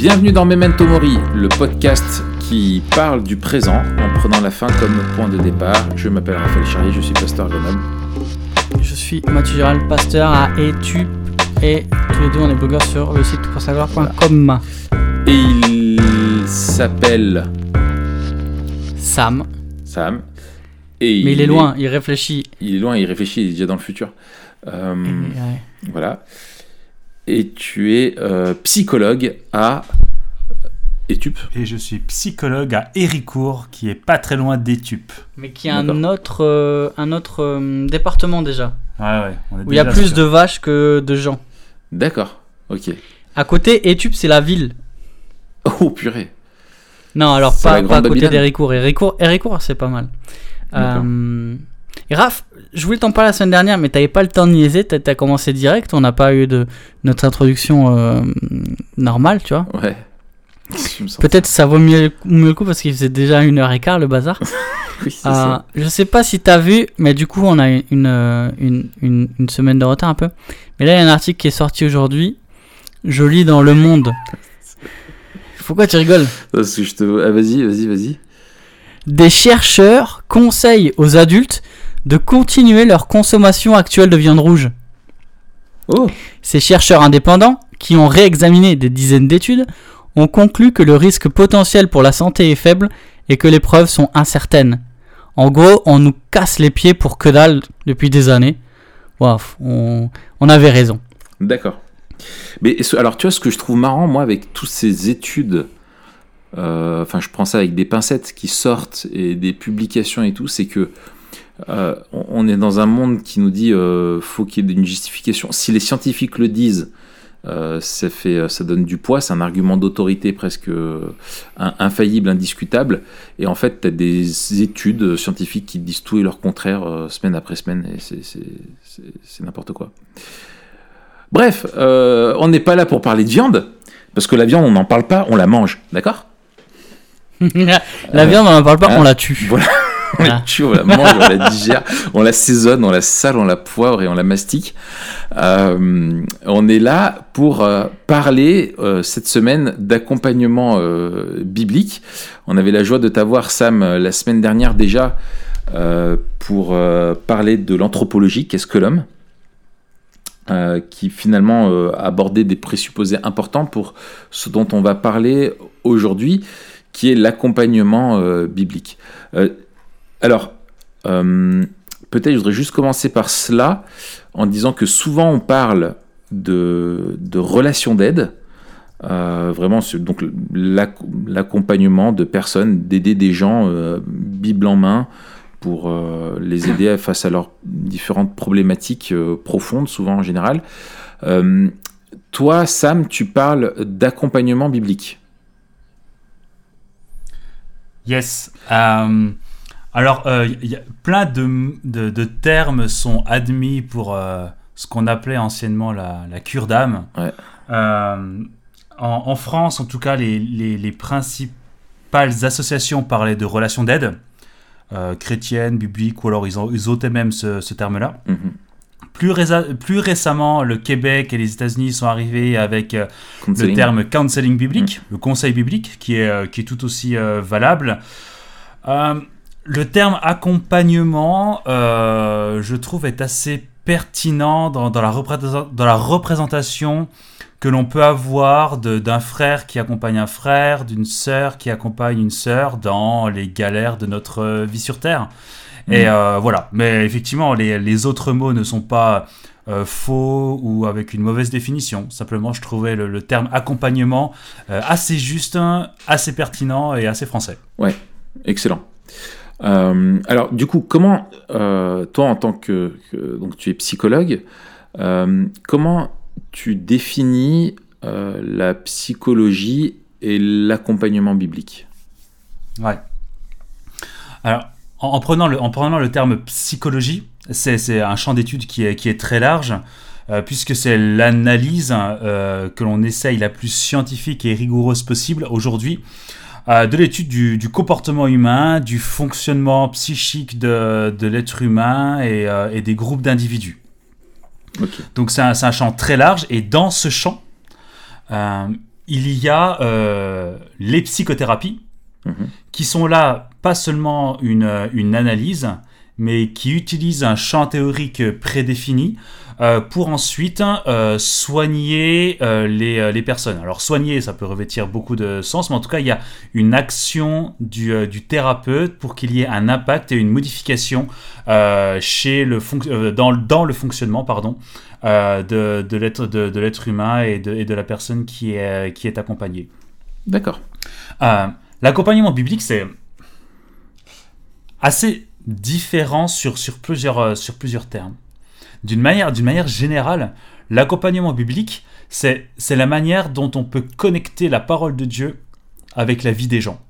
Bienvenue dans Memento Mori, le podcast qui parle du présent en prenant la fin comme point de départ. Je m'appelle Raphaël Charrier, je suis pasteur à Grenoble. Je suis Mathieu Gérald, pasteur à Etup et tous les deux on est blogueurs sur le site poursavoir.com. Et il s'appelle Sam. Sam. Et Mais il est loin, il réfléchit. Il est loin, il réfléchit, il est déjà dans le futur. Euh, Ouais. Voilà. Et tu es euh, psychologue à Etup. Et je suis psychologue à Héricourt, qui est pas très loin d'Etup. Mais qui a un D'accord. autre, euh, un autre euh, département déjà. Ouais, ouais. On est Où il y a plus de vaches que de gens. D'accord. Ok. À côté, Etup c'est la ville. Oh purée. Non, alors pas, à côté d'Héricourt. Héricourt, c'est pas mal. Euh, Raph, je voulais t'en parler la semaine dernière, mais t'avais pas le temps de niaiser, t'as commencé direct, on n'a pas eu de notre introduction euh, normale, tu vois. Ouais. Peut-être ça vaut mieux, mieux le coup parce qu'il faisait déjà une heure et quart le bazar. Oui, Euh, ça. je sais pas si t'as vu, mais du coup on a une, euh, une, une, une semaine de retard un peu. Mais là il y a un article qui est sorti aujourd'hui. Je lis dans Le Monde. Pourquoi tu rigoles? Parce que je te... Ah, vas-y, vas-y, vas-y. Des chercheurs conseillent aux adultes de continuer leur consommation actuelle de viande rouge. Oh Ces chercheurs indépendants, qui ont réexaminé des dizaines d'études, ont conclu que le risque potentiel pour la santé est faible et que les preuves sont incertaines. En gros, on nous casse les pieds pour que dalle depuis des années. Waouh, on, on avait raison. D'accord. Mais alors, tu vois, ce que je trouve marrant, moi, avec toutes ces études, euh, enfin, je prends ça avec des pincettes qui sortent et des publications et tout, c'est que euh, on est dans un monde qui nous dit euh, faut qu'il y ait une justification. Si les scientifiques le disent, euh, ça, fait, ça donne du poids, c'est un argument d'autorité presque in- infaillible, indiscutable. Et en fait, tu as des études scientifiques qui disent tout et leur contraire semaine après semaine, et c'est- n'importe quoi. Bref, on n'est pas là pour parler de viande, parce que la viande, on n'en parle pas, on la mange, d'accord? La viande, on n'en parle pas, on la tue. Voilà. On la tue, on la mange, on la digère, on la saisonne, on la sale, on la poivre et on la mastique. Euh, on est là pour euh, parler euh, cette semaine d'accompagnement biblique. On avait la joie de t'avoir, Sam, la semaine dernière déjà, pour parler de l'anthropologie, qu'est-ce que l'homme euh, qui finalement euh, abordait des présupposés importants pour ce dont on va parler aujourd'hui, qui est l'accompagnement euh, biblique. Alors, euh, peut-être je voudrais juste commencer par cela, en disant que souvent on parle de, relations d'aide, euh, vraiment, donc l'ac- l'accompagnement de personnes, d'aider des gens, euh, Bible en main, pour les aider face à leurs différentes problématiques profondes, souvent en général. Toi, Sam, tu parles d'accompagnement biblique. Yes. Euh, alors, euh, il y a plein de, de- de termes sont admis pour euh, ce qu'on appelait anciennement la, la cure d'âme. Ouais. Euh, en, en France, en tout cas, les, les- les principales associations parlaient de relations d'aide, chrétiennes, bibliques, ou alors ils, ont, ils ôtaient même ce, ce terme-là. Mhm. Plus, récemment, le Québec et les États-Unis sont arrivés avec le Counseling. terme counseling biblique, le conseil biblique, qui est, qui est tout aussi valable. Euh, le terme accompagnement, euh, je trouve, est assez pertinent dans, dans la, représenta- dans la représentation que l'on peut avoir d'un frère qui accompagne un frère, d'une sœur qui accompagne une sœur dans les galères de notre vie sur Terre. Et Mhm. euh, voilà. Mais effectivement, les, les autres mots ne sont pas euh, faux ou avec une mauvaise définition. Simplement, je trouvais le, le terme accompagnement euh, assez juste, assez pertinent et assez français. Excellent. Euh, alors, du coup, comment, euh, toi, en tant que, donc, tu es psychologue, euh, comment tu définis la psychologie et l'accompagnement biblique? Ouais. Alors, en, en prenant, le, en prenant le terme psychologie, c'est un champ d'étude qui est, qui est très large, puisque c'est l'analyse que l'on essaye la plus scientifique et rigoureuse possible aujourd'hui euh, de l'étude du, du comportement humain, du fonctionnement psychique de, de l'être humain et, euh, et des groupes d'individus. Donc c'est un, un, champ très large et dans ce champ, il y a les psychothérapies mhm. qui sont là pas seulement une, une analyse, mais qui utilisent un champ théorique prédéfini euh, pour ensuite euh, soigner euh, les, les, personnes. Alors soigner, ça peut revêtir beaucoup de sens, mais en tout cas, il y a une action du, du thérapeute pour qu'il y ait un impact et une modification chez le dans, dans, le fonctionnement pardon, de, de l'être de, de l'être humain et de, et de, la personne qui est, qui est accompagnée. D'accord. L'accompagnement biblique, c'est assez différent sur, sur, plusieurs, sur plusieurs termes d'une manière, d'une manière générale, l'accompagnement biblique, c'est, c'est la manière dont on peut connecter la parole de Dieu avec la vie des gens.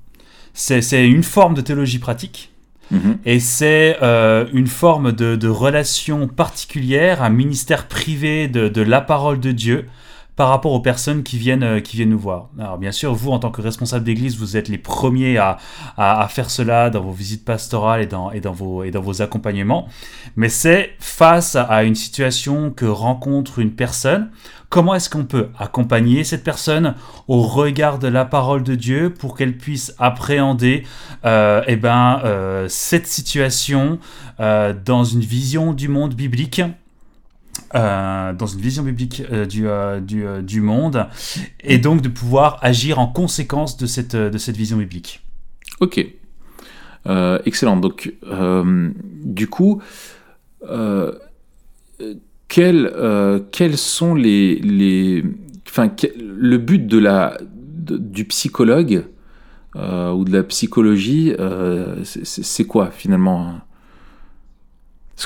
C'est, c'est une forme de théologie pratique. Mhm. Et c'est euh, une forme de, de, relation particulière, un ministère privé de, de la parole de Dieu par rapport aux personnes qui viennent, euh, qui viennent nous voir. Alors bien sûr, vous, en tant que responsable d'église, vous êtes les premiers à, à, faire cela dans vos visites pastorales et dans, et dans, vos, et dans vos accompagnements, mais c'est face à une situation que rencontre une personne, comment est-ce qu'on peut accompagner cette personne au regard de la parole de Dieu pour qu'elle puisse appréhender euh, eh ben, euh, cette situation euh, dans une vision du monde biblique? Euh, dans une vision biblique euh, du, euh, du, du, monde, et donc de pouvoir agir en conséquence de cette, de cette vision biblique. Ok. excellent. Donc, du coup, quels, sont les, les, enfin, le but de la, du psychologue ou de la psychologie, c'est quoi finalement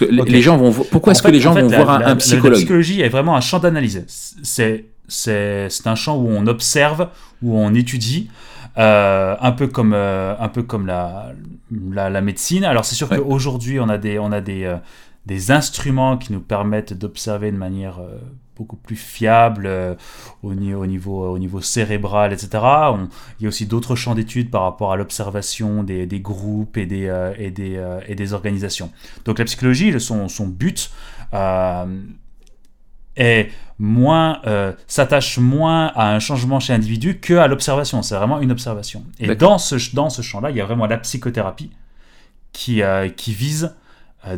les gens vont. Pourquoi est-ce que les gens vont voir un, psychologue La psychologie est vraiment un champ d'analyse. C'est c'est un champ où on observe, où on étudie. Euh, un peu comme euh, un peu comme la la, la médecine. Alors c'est sûr qu'aujourd'hui on a des on a des euh, des instruments qui nous permettent d'observer de manière beaucoup plus fiable euh, au, au, niveau, au niveau cérébral, etc. il y a aussi d'autres champs d'études par rapport à l'observation des, des, groupes et des, euh, et, des, euh, et des organisations. Donc la psychologie, son, son but est moins s'attache moins à un changement chez l'individu que à l'observation. C'est vraiment une observation. Et dans ce, dans ce champ-là, il y a vraiment la psychothérapie qui, qui vise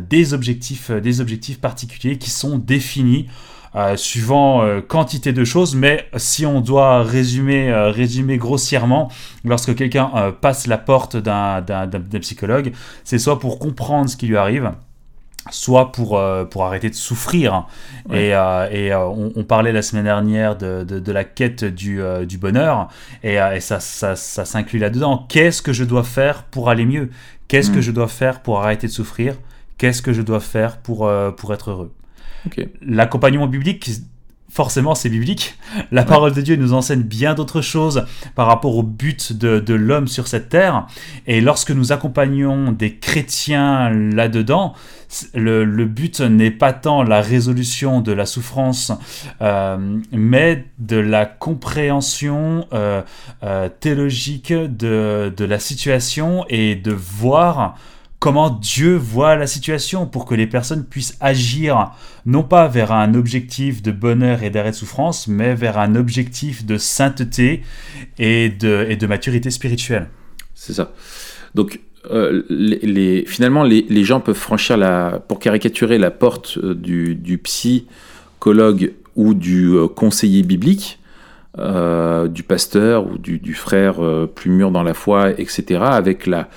des objectifs, des objectifs particuliers qui sont définis euh, suivant euh, quantité de choses, mais si on doit résumer, euh, résumer grossièrement, lorsque quelqu'un passe la porte d'un psychologue, c'est soit pour comprendre ce qui lui arrive, soit pour, pour arrêter de souffrir. Et, et on, parlait la semaine dernière de, de, la quête du, du bonheur, et, et ça, ça, ça s'inclut là-dedans. Qu'est-ce que je dois faire pour aller mieux? Qu'est-ce que mm. je dois faire pour arrêter de souffrir? Qu'est-ce que je dois faire pour, pour être heureux? L'accompagnement biblique, forcément c'est biblique. La parole de Dieu nous enseigne bien d'autres choses par rapport au but de, l'homme sur cette terre. Et lorsque nous accompagnons des chrétiens là-dedans, le, but n'est pas tant la résolution de la souffrance, euh, mais de la compréhension euh, euh, théologique de, de la situation et de voir comment Dieu voit la situation pour que les personnes puissent agir non pas vers un objectif de bonheur et d'arrêt de souffrance, mais vers un objectif de sainteté et de, et de maturité spirituelle. C'est ça. Donc, euh, finalement, les, gens peuvent franchir la, pour caricaturer la porte euh, du, du psychologue ou du euh, conseiller biblique, du pasteur ou du, du frère plus mûr dans la foi, etc., avec la,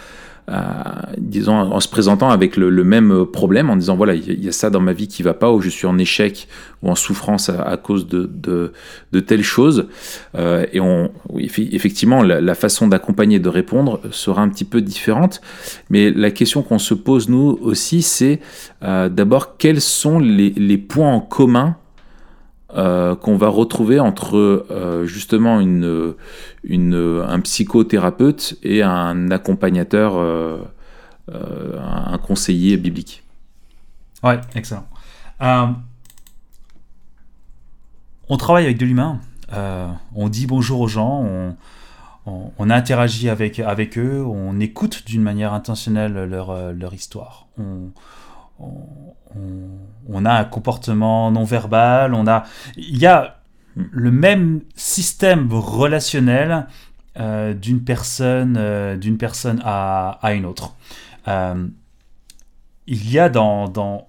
disons, en se présentant avec le, même problème, en disant voilà, il y, a ça dans ma vie qui va pas, ou je suis en échec ou en souffrance à, cause de, de, telles choses. Euh, et on, effectivement, la, façon d'accompagner, de répondre sera un petit peu différente. Mais la question qu'on se pose nous aussi, c'est euh, d'abord quels sont les points en commun euh, qu'on va retrouver entre euh, justement une, un psychothérapeute et un accompagnateur, euh, un conseiller biblique. Ouais, excellent. on travaille avec de l'humain, on dit bonjour aux gens, on, on, interagit avec, avec eux, on écoute d'une manière intentionnelle leur, leur histoire. On a un comportement non verbal, on a, il y a le même système relationnel d'une personne, d'une personne à, une autre. il y a dans,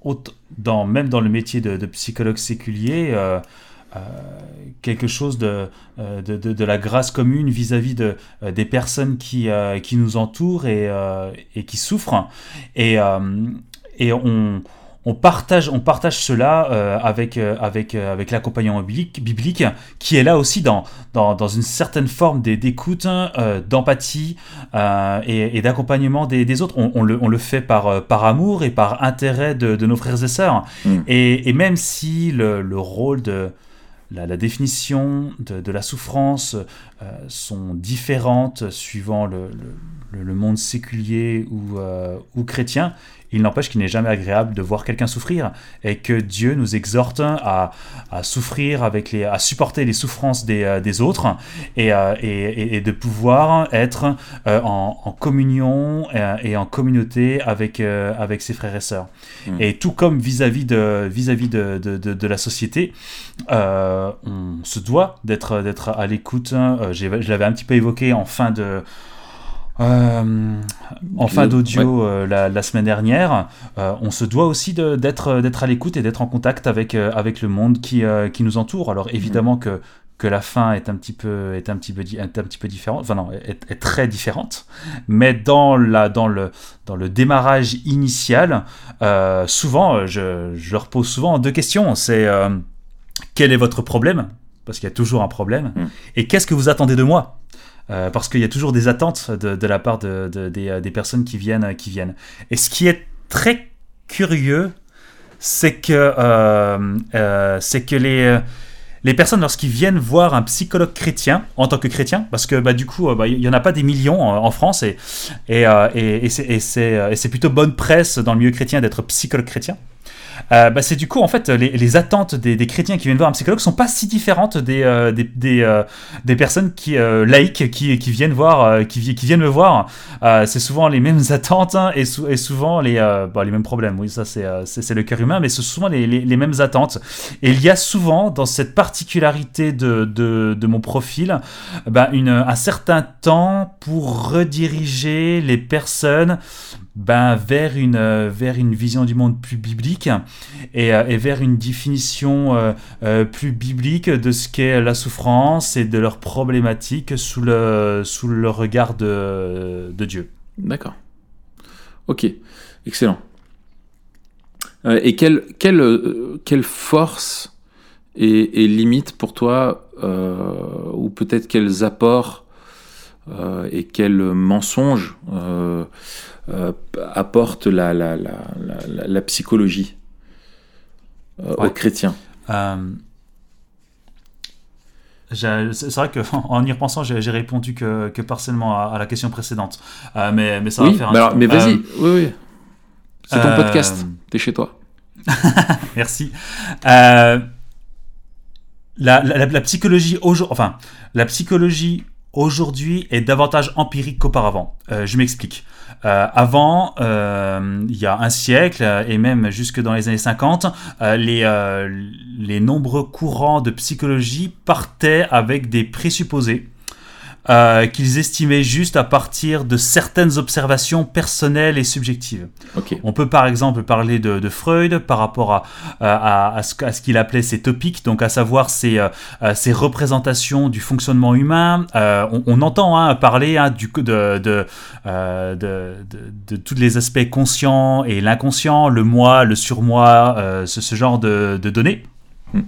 même dans le métier de, psychologue séculier euh, quelque chose de, euh, la grâce commune vis-à-vis de, euh, des personnes qui, nous entourent et, qui souffrent. Et on, on partage, on partage cela euh, avec, euh, avec, euh, avec l'accompagnement biblique, biblique, qui est là aussi dans, dans, dans une certaine forme d'écoute, d'empathie et, d'accompagnement des, des, autres. On, le, on, le, fait par, par amour et par intérêt de, de nos frères et sœurs. Mm. Et, et, même si le, le rôle de... La, la, définition de, de la souffrance sont différentes suivant le, le, le monde séculier ou, ou chrétien, il n'empêche qu'il n'est jamais agréable de voir quelqu'un souffrir et que Dieu nous exhorte à, souffrir avec les, à supporter les souffrances des, euh, des autres euh, et, et, de pouvoir être euh, en, communion et en communauté avec, avec ses frères et sœurs. Hmm. Et tout comme vis-à-vis de, vis-à-vis de, de, de, la société, on se doit d'être, d'être à l'écoute. Je l'avais un petit peu évoqué en fin de euh, en fin d'audio euh, la, semaine dernière, euh, on se doit aussi d'être d'être à l'écoute et d'être en contact avec avec le monde qui qui nous entoure. Alors évidemment que que la fin est un petit peu est un petit peu un petit peu différente, enfin non, est, très différente, mais dans la dans le dans le démarrage initial, souvent je, je leur pose souvent deux questions. C'est quel est votre problème? Parce qu'il y a toujours un problème, mm. et qu'est-ce que vous attendez de moi? Euh, parce qu'il y a toujours des attentes de, la part de, euh, des, personnes qui viennent, qui viennent. Et ce qui est très curieux, c'est que, euh, c'est que les, les personnes, lorsqu'ils viennent voir un psychologue chrétien, en tant que chrétien, parce que bah, du coup, bah, il n'y en a pas des millions en, France, et, et, et, et c'est plutôt bonne presse dans le milieu chrétien d'être psychologue chrétien. Euh, bah, c'est du coup en fait les, attentes des, chrétiens qui viennent voir un psychologue sont pas si différentes des euh, des, euh, des, personnes qui laïques qui, viennent voir qui, viennent me voir. C'est souvent les mêmes attentes hein, et, souvent les bah, les mêmes problèmes. Oui ça c'est c'est le cœur humain mais c'est souvent les, les, mêmes attentes. Et il y a souvent dans cette particularité de, de, de mon profil bah, une, un certain temps pour rediriger les personnes ben, vers, une, euh, vers une vision du monde plus biblique et, euh, et vers une définition euh, plus biblique de ce qu'est la souffrance et de leurs problématiques sous le, sous le regard de, de Dieu. D'accord. Ok, excellent. et quelle, quelle, quelle force et, et, limite pour toi, ou peut-être quels apports et quels mensonges euh, apporte la, la, la, la, psychologie euh, aux chrétiens. Euh, c'est vrai qu'en y repensant, j'ai répondu que, que partiellement à, la question précédente. mais, mais ça va faire un. Mais, alors, mais vas-y, oui, oui. C'est ton podcast, t'es chez toi. Merci. La, la, la, psychologie aujourd'hui, enfin, la psychologie aujourd'hui est davantage empirique qu'auparavant. je m'explique. Euh, avant, euh, il y a un siècle, et même jusque dans les années 50, euh, les, les nombreux courants de psychologie partaient avec des présupposés euh, qu'ils estimaient juste à partir de certaines observations personnelles et subjectives. On peut par exemple parler de, de Freud par rapport à, à, à ce, ce qu'il appelait ses topiques, donc à savoir ses, euh, ses représentations du fonctionnement humain. Euh, on, on, entend hein, parler hein, du, de, de, de, de, de, tous les aspects conscients et l'inconscient, le moi, le surmoi, ce, ce, genre de, de données. Hmm.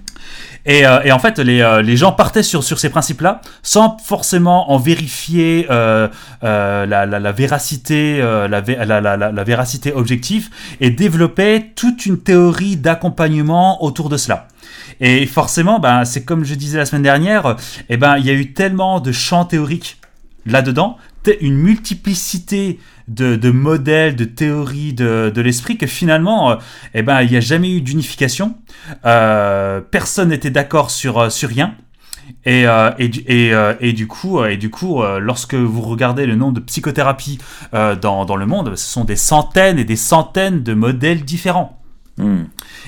Et, euh, et, en fait, les, euh, gens partaient sur, ces principes-là, sans forcément en vérifier euh, la, véracité, la, véracité objective, et développaient toute une théorie d'accompagnement autour de cela. Et forcément, ben, c'est comme je disais la semaine dernière, eh ben, il y a eu tellement de champs théoriques là-dedans, une multiplicité de, de, modèles, de théories de, de l'esprit que finalement, eh ben, il n'y a jamais eu d'unification. Euh, personne n'était d'accord sur, euh, sur rien. Et, euh, et, et, et, du coup, et du coup lorsque vous regardez le nombre de psychothérapies dans, dans, le monde, ce sont des centaines et des centaines de modèles différents. Hmm.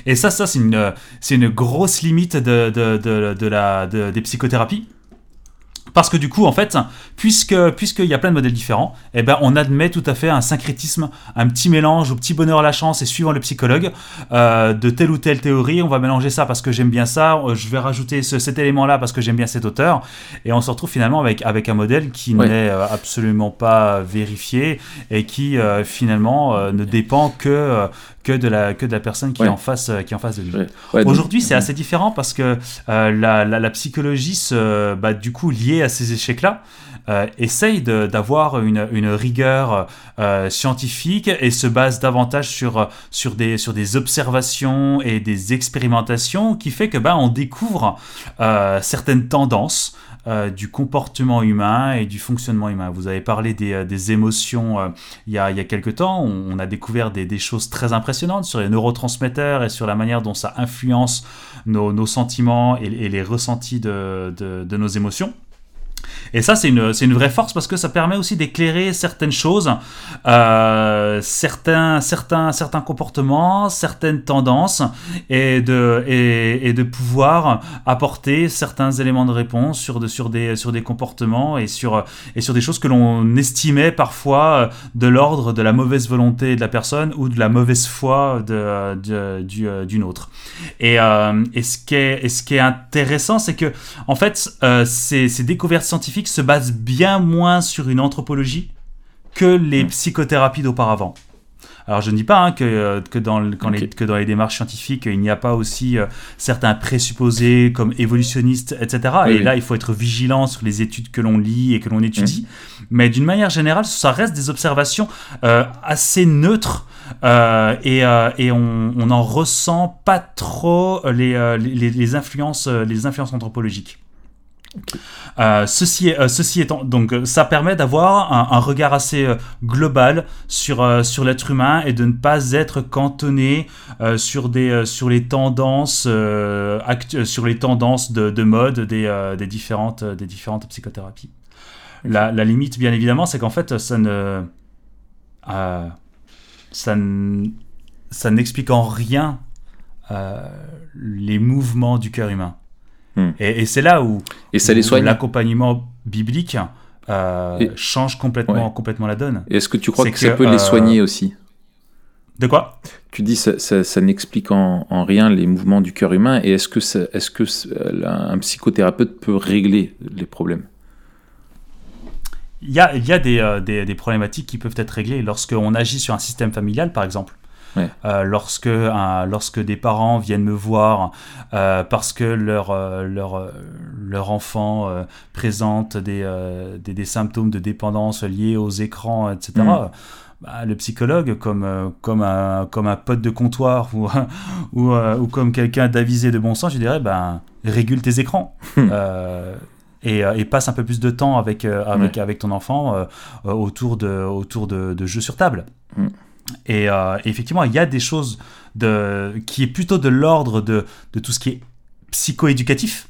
Et ça, ça c'est une, une grosse limite de, de, de, de la, des psychothérapies. Parce que du coup, en fait, puisque puisqu'il y a plein de modèles différents, eh ben, on admet tout à fait un syncrétisme, un petit mélange au petit bonheur à la chance et suivant le psychologue euh, de telle ou telle théorie. On va mélanger ça parce que j'aime bien ça. Euh, je vais rajouter cet élément-là parce que j'aime bien cet auteur. Et on se retrouve finalement avec avec un modèle qui n'est euh, absolument pas vérifié et qui finalement ne dépend que que de la que de la personne qui est en face qui est en face de lui. Aujourd'hui, c'est assez différent parce que la, la, psychologie se bah, du coup liée à ces échecs-là euh, essaye d'avoir une, une, rigueur euh, scientifique et se base davantage sur, sur, des, sur des observations et des expérimentations qui fait que bah, on découvre euh, certaines tendances. Du comportement humain et du fonctionnement humain. Vous avez parlé des, des émotions il, y a, il y a quelques temps. On, a découvert des, choses très impressionnantes sur les neurotransmetteurs et sur la manière dont ça influence nos, sentiments et, les ressentis de nos émotions. Et ça, c'est une, une, vraie force parce que ça permet aussi d'éclairer certaines choses, euh, certains, certains, certains comportements, certaines tendances, et de, et, de pouvoir apporter certains éléments de réponse sur, de, sur, des, sur des comportements et sur, et sur des choses que l'on estimait parfois de l'ordre de la mauvaise volonté de la personne ou de la mauvaise foi de, de, d'une autre. Et, euh, et, ce qui est, ce qui est intéressant, c'est que, en fait, euh, ces découvertes scientifique se base bien moins sur une anthropologie que les mm. psychothérapies d'auparavant. Alors je ne dis pas hein, que, euh, que, dans les, que dans les démarches scientifiques, il n'y a pas aussi euh, certains présupposés comme évolutionnistes, etc. et là, il faut être vigilant sur les études que l'on lit et que l'on étudie. Mm. Mais d'une manière générale, ça reste des observations euh, assez neutres et, et on n'en ressent pas trop les, les, les, influences, les influences anthropologiques. Euh, ceci, euh, ceci étant, donc euh, ça permet d'avoir un, regard assez global sur, sur l'être humain et de ne pas être cantonné sur, des, sur les tendances, sur les tendances de, de mode des, des, différentes, des différentes psychothérapies. La, la limite, bien évidemment, c'est qu'en fait, ça ne, ça ça n'explique en rien les mouvements du cœur humain. Hmm. Et, c'est là où, l'accompagnement biblique euh, change complètement, complètement la donne. Est-ce que tu crois que, ça peut les euh, soigner aussi? De quoi? Tu dis ça, ça, n'explique en, rien les mouvements du cœur humain. Et est-ce que, est-ce que un psychothérapeute peut régler les problèmes? Il y a, il y a des, euh, des, des, problématiques qui peuvent être réglées lorsqu'on agit sur un système familial, par exemple. Euh, lorsque, lorsque des parents viennent me voir euh, parce que leur, euh, leur, leur enfant présente des, des, des, symptômes de dépendance liés aux écrans, etc. Mm. Bah, le psychologue, comme, comme, un, comme un pote de comptoir ou, ou, ou comme quelqu'un d'avisé de bon sens, je dirais, ben, régule tes écrans. Et, et, passe un peu plus de temps avec, avec, avec ton enfant autour, de, autour de, de, jeux sur table. Euh, et, effectivement, il y a des choses de, qui est plutôt de l'ordre de, de, tout ce qui est psychoéducatif,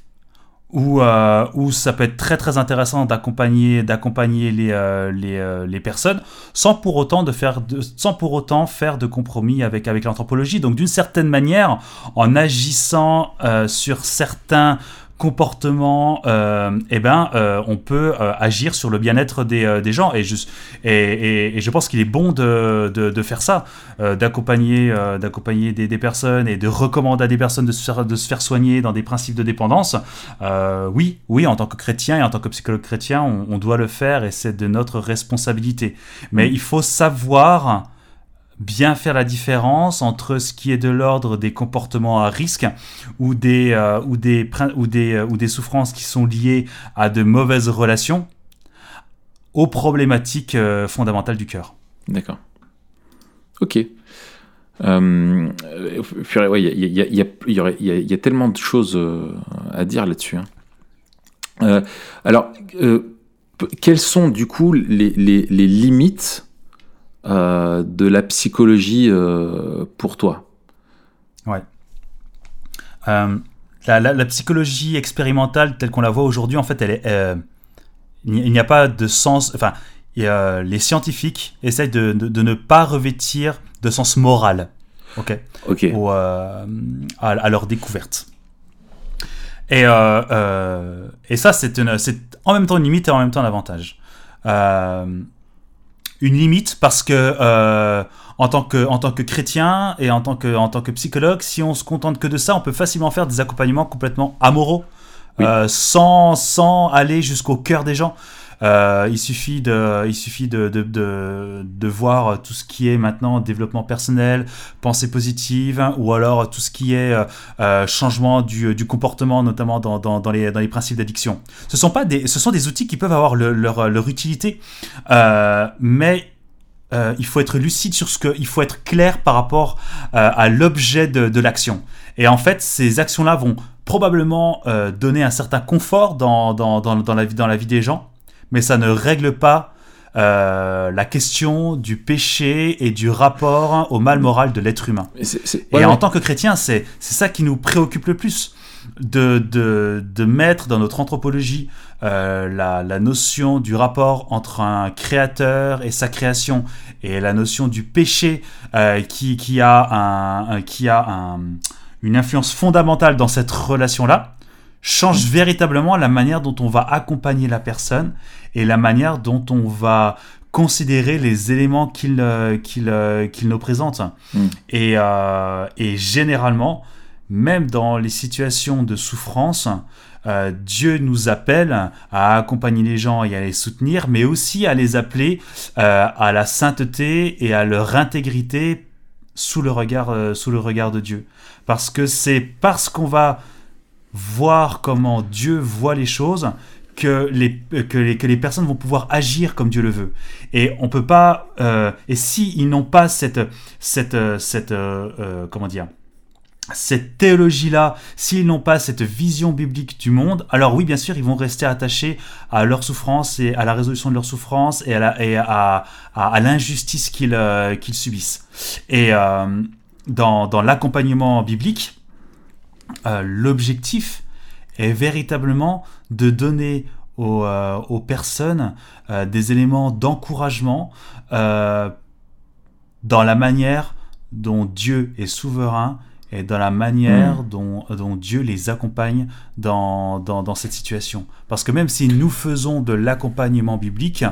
où, euh, où ça peut être très très intéressant d'accompagner d'accompagner les, euh, les, les, personnes sans pour autant de faire de, sans pour autant faire de compromis avec avec l'anthropologie. Donc d'une certaine manière en agissant sur certains comportement, euh, eh ben, euh, on peut euh, agir sur le bien-être des, des, gens. Et je, et, et, je pense qu'il est bon de, de, de faire ça, d'accompagner d'accompagner des, des, personnes et de recommander à des personnes de se faire, de se faire soigner dans des principes de dépendance. oui, oui, en tant que chrétien et en tant que psychologue chrétien, on, on doit le faire et c'est de notre responsabilité. Mais il faut savoir bien faire la différence entre ce qui est de l'ordre des comportements à risque ou des, euh, ou, des, ou, des, euh, ou des souffrances qui sont liées à de mauvaises relations aux problématiques euh, fondamentales du cœur. D'accord. Ok. Il y, a tellement de choses à dire là-dessus. Hein. alors, quelles sont du coup les, les limites euh, de la psychologie euh, pour toi Ouais. Euh, la, psychologie expérimentale telle qu'on la voit aujourd'hui, en fait, elle est, il n'y a pas de sens. Enfin, les scientifiques essayent de, ne pas revêtir de sens moral ok, Ok. au, à, à leur découverte. Et, et ça, c'est en même temps une limite et en même temps un avantage. Euh, une limite parce que euh, en tant que en tant que chrétien et en tant que en tant que psychologue, si on se contente que de ça, on peut facilement faire des accompagnements complètement amoraux, Oui. euh, sans sans aller jusqu'au cœur des gens. Euh, il suffit de voir tout ce qui est maintenant développement personnel, pensée positive, ou alors tout ce qui est euh, euh, changement du, comportement, notamment dans, les, principes d'addiction. Ce sont pas des ce sont des outils qui peuvent avoir le- leur, utilité, mais il faut être lucide sur ce que, il faut être clair par rapport à l'objet de, l'action. Et en fait, ces actions-là vont probablement donner un certain confort dans la vie des gens, mais ça ne règle pas euh, la question du péché et du rapport au mal moral de l'être humain. Et ouais, en tant que chrétien, c'est c'est ça qui nous préoccupe le plus. De, de, de mettre dans notre anthropologie euh, la, la notion du rapport entre un créateur et sa création et la notion du péché euh, qui, qui a, un, un- qui a un- une influence fondamentale dans cette relation-là change véritablement la manière dont on va accompagner la personne et la manière dont on va considérer les éléments qu'il euh, qu'il euh, qu'il nous présente. Mm. Et, euh, et généralement, même dans les situations de souffrance, euh, Dieu nous appelle à accompagner les gens et à les soutenir, mais aussi à les appeler euh, à la sainteté et à leur intégrité sous le regard, sous le regard de Dieu. Parce que c'est parce qu'on va voir comment Dieu voit les choses que les, que les, que les personnes vont pouvoir agir comme Dieu le veut. Et on peut pas... euh, et si ils n'ont pas cette... cette, euh, cette euh, euh, comment dire cette théologie-là, s'ils n'ont pas cette vision biblique du monde, alors oui, bien sûr, ils vont rester attachés à leur souffrance et à la résolution de leur souffrance et à, à, à- à l'injustice qu'ils euh, qu'ils subissent. Et dans, dans l'accompagnement biblique, euh, l'objectif est véritablement de donner aux, euh, personnes euh, des éléments d'encouragement dans la manière dont Dieu est souverain et dans la manière dont, dont Dieu les accompagne dans, dans, dans cette situation. Parce que même si nous faisons de l'accompagnement biblique,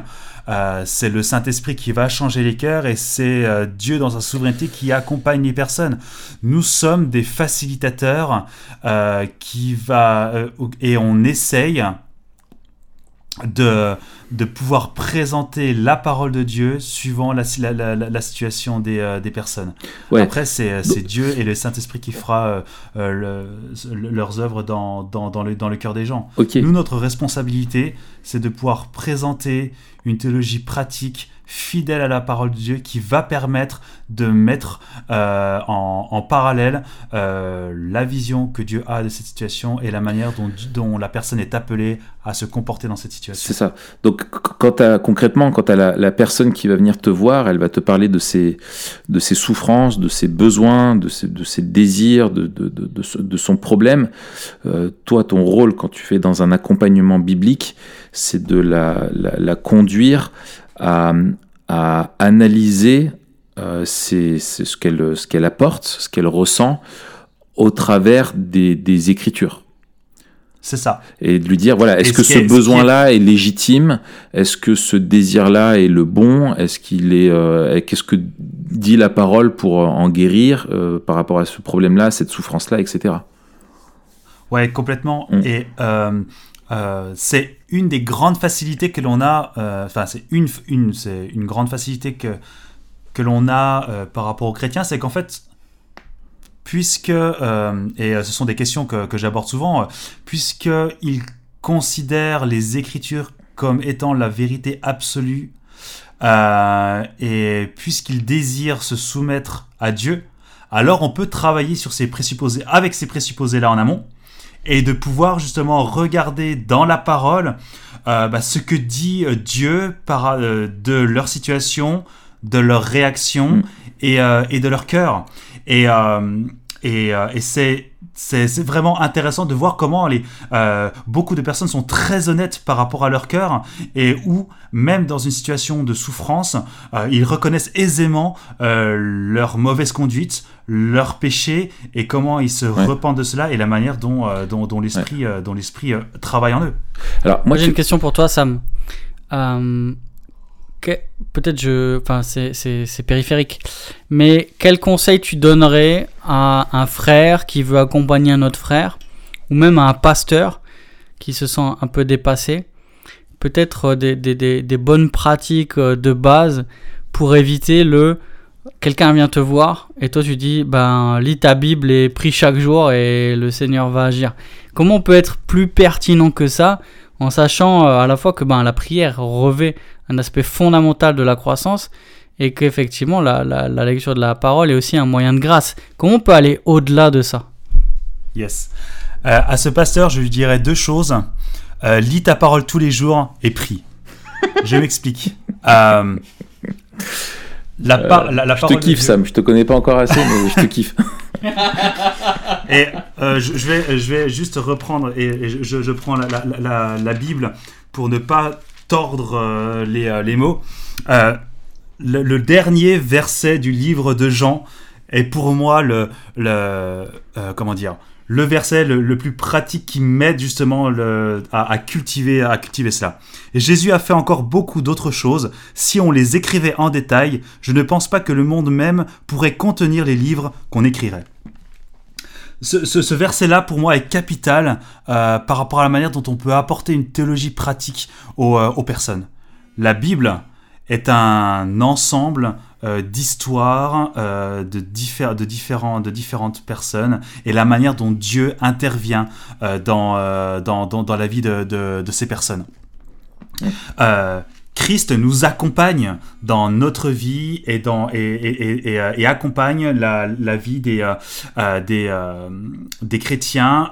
euh, c'est le Saint-Esprit qui va changer les cœurs et c'est euh, Dieu dans sa souveraineté qui accompagne les personnes. Nous sommes des facilitateurs euh, qui va et on essaye de, de pouvoir présenter la parole de Dieu suivant la, la, la, situation des, euh, des personnes. Ouais. Après, c'est c'est Dieu et le Saint-Esprit qui fera euh, euh, le- leurs œuvres dans, dans, dans, le, dans le cœur des gens. Nous, notre responsabilité, c'est de pouvoir présenter une théologie pratique, fidèle à la parole de Dieu, qui va permettre de mettre euh, en, en parallèle euh, la vision que Dieu a de cette situation et la manière dont, dont la personne est appelée à se comporter dans cette situation. C'est ça. Donc, concrètement, quand tu la, personne qui va venir te voir, elle va te parler de ses, souffrances, de ses besoins, de ses, désirs, de, son problème. Euh, toi, ton rôle quand tu fais dans un accompagnement biblique, c'est de la, conduire à, analyser euh, ce qu'elle apporte, ce qu'elle ressent au travers des Écritures C'est ça. et de lui dire voilà est-ce que ce est- besoin-là est... légitime? Est-ce que ce désir-là est le bon? Est-ce qu'il est euh, qu'est-ce que dit la parole pour euh, en guérir euh, par rapport à ce problème-là cette souffrance-là etc Ouais, complètement. Mm. Et euh, c'est une des grandes facilités que l'on a. Enfin, c'est une, une, une grande facilité que que l'on a par rapport aux chrétiens, c'est qu'en fait, puisque euh, et euh, ce sont des questions que, que j'aborde souvent, euh, puisque ils considèrent les Écritures comme étant la vérité absolue, euh, et puisqu'ils désirent se soumettre à Dieu, alors on peut travailler sur ces présupposés, avec ces présupposés-là en amont, et de pouvoir justement regarder dans la parole euh, bah, ce que dit Dieu par, euh, de leur situation, de leur réaction Mm. et, euh, et de leur cœur. Et, euh, et, et c'est c'est vraiment intéressant de voir comment les, euh, beaucoup de personnes sont très honnêtes par rapport à leur cœur et où, même dans une situation de souffrance, euh, ils reconnaissent aisément euh, leur mauvaise conduite, leur péché et comment ils se repentent de cela et la manière dont, dont, dont l'esprit dont l'esprit travaille en eux. Alors, moi j'ai une question pour toi, Sam peut-être je, enfin c'est périphérique, mais quel conseil tu donnerais à un frère qui veut accompagner un autre frère, ou même à un pasteur qui se sent un peu dépassé, peut-être euh, des, des, des, des, bonnes pratiques euh, de base pour éviter le quelqu'un vient te voir et toi tu dis ben lis ta Bible et prie chaque jour et le Seigneur va agir. Comment on peut être plus pertinent que ça en sachant euh, à la fois que ben, la prière revêt un aspect fondamental de la croissance et qu'effectivement la, la, la, lecture de la parole est aussi un moyen de grâce. Comment on peut aller au-delà de ça? Yes. Euh, à ce pasteur, je lui dirais deux choses. Euh, lis ta parole tous les jours et prie. je m'explique. Euh, la, la, je te kiffe, Sam. Je te connais pas encore assez, mais je te kiffe. et je, vais, je vais juste reprendre et, je, je, prends la, Bible pour ne pas tordre euh, les, euh, les, mots. Euh, le, dernier verset du livre de Jean est pour moi le, le comment dire le verset le, plus pratique qui m'aide justement le, à, cultiver, à cultiver cela. Et Jésus a fait encore beaucoup d'autres choses. Si on les écrivait en détail, je ne pense pas que le monde même pourrait contenir les livres qu'on écrirait ce, verset-là, pour moi, est capital euh, par rapport à la manière dont on peut apporter une théologie pratique aux, euh, personnes. La Bible est un ensemble euh, d'histoires de, de, différents, de différentes personnes et la manière dont Dieu intervient dans, dans, dans, la vie de, de ces personnes. Christ nous accompagne dans notre vie et, euh, accompagne la, vie des, euh, euh, chrétiens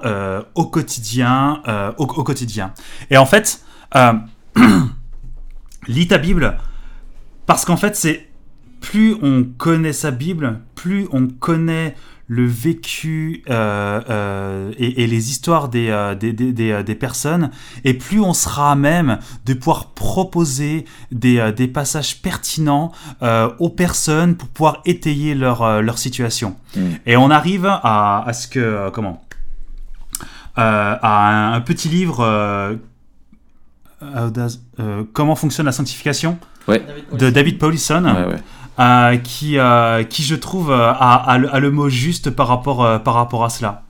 au quotidien. Au, quotidien. Et en fait, lis ta Bible parce qu'en fait, c'est plus on connaît sa Bible, plus on connaît le vécu euh, euh, et, les histoires des, euh, des, des, des, personnes, et plus on sera à même de pouvoir proposer des, des passages pertinents aux personnes pour pouvoir étayer leur, leur situation. Mm. Et on arrive à, à ce que, comment à un, petit livre Comment fonctionne la sanctification? De David Paulison. Ouais, euh, qui, euh, qui, je trouve, euh, a, le, mot juste par rapport, par rapport à cela.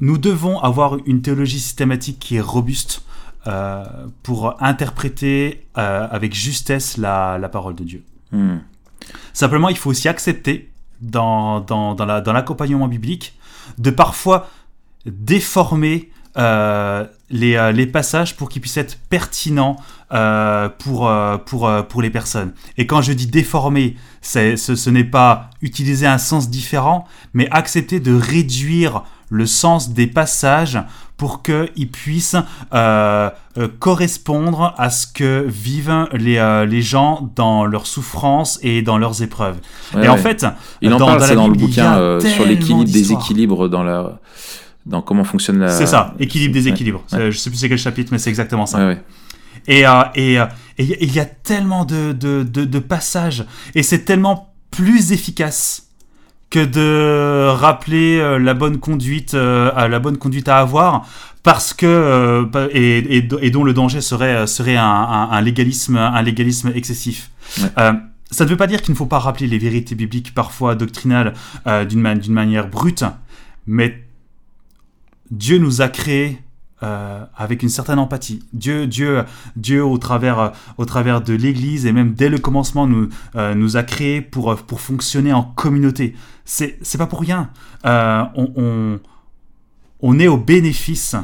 nous devons avoir une théologie systématique qui est robuste pour interpréter avec justesse la, la, parole de Dieu. Hmm. Simplement, il faut aussi accepter dans, dans, dans l'accompagnement la, biblique de parfois déformer les, les, passages pour qu'ils puissent être pertinents euh, pour, pour, pour les personnes. Et quand je dis déformer, ce, ce n'est pas utiliser un sens différent, mais accepter de réduire le sens des passages pour qu'ils puissent correspondre à ce que vivent les, les gens dans leurs souffrances et dans leurs épreuves. et en fait, il en parle, dans, le bouquin sur l'équilibre, déséquilibre dans la dans comment fonctionne la. C'est ça, équilibre des équilibres. Je sais plus c'est quel chapitre, mais c'est exactement ça. Et euh, et euh, il y a tellement de, de, de, passages. Et c'est tellement plus efficace que de rappeler euh, la bonne conduite à la bonne conduite à avoir. Parce que et, et, dont le danger serait serait un, un, légalisme un légalisme excessif. ça ne veut pas dire qu'il ne faut pas rappeler les vérités bibliques parfois doctrinales d'une d'une manière brute, mais Dieu nous a créés euh, avec une certaine empathie. Dieu, Dieu, Dieu au travers, au travers de l'Église et même dès le commencement nous, euh, nous a créés pour, pour fonctionner en communauté. C'est, c'est pas pour rien. Euh, on, on, on, est au bénéfice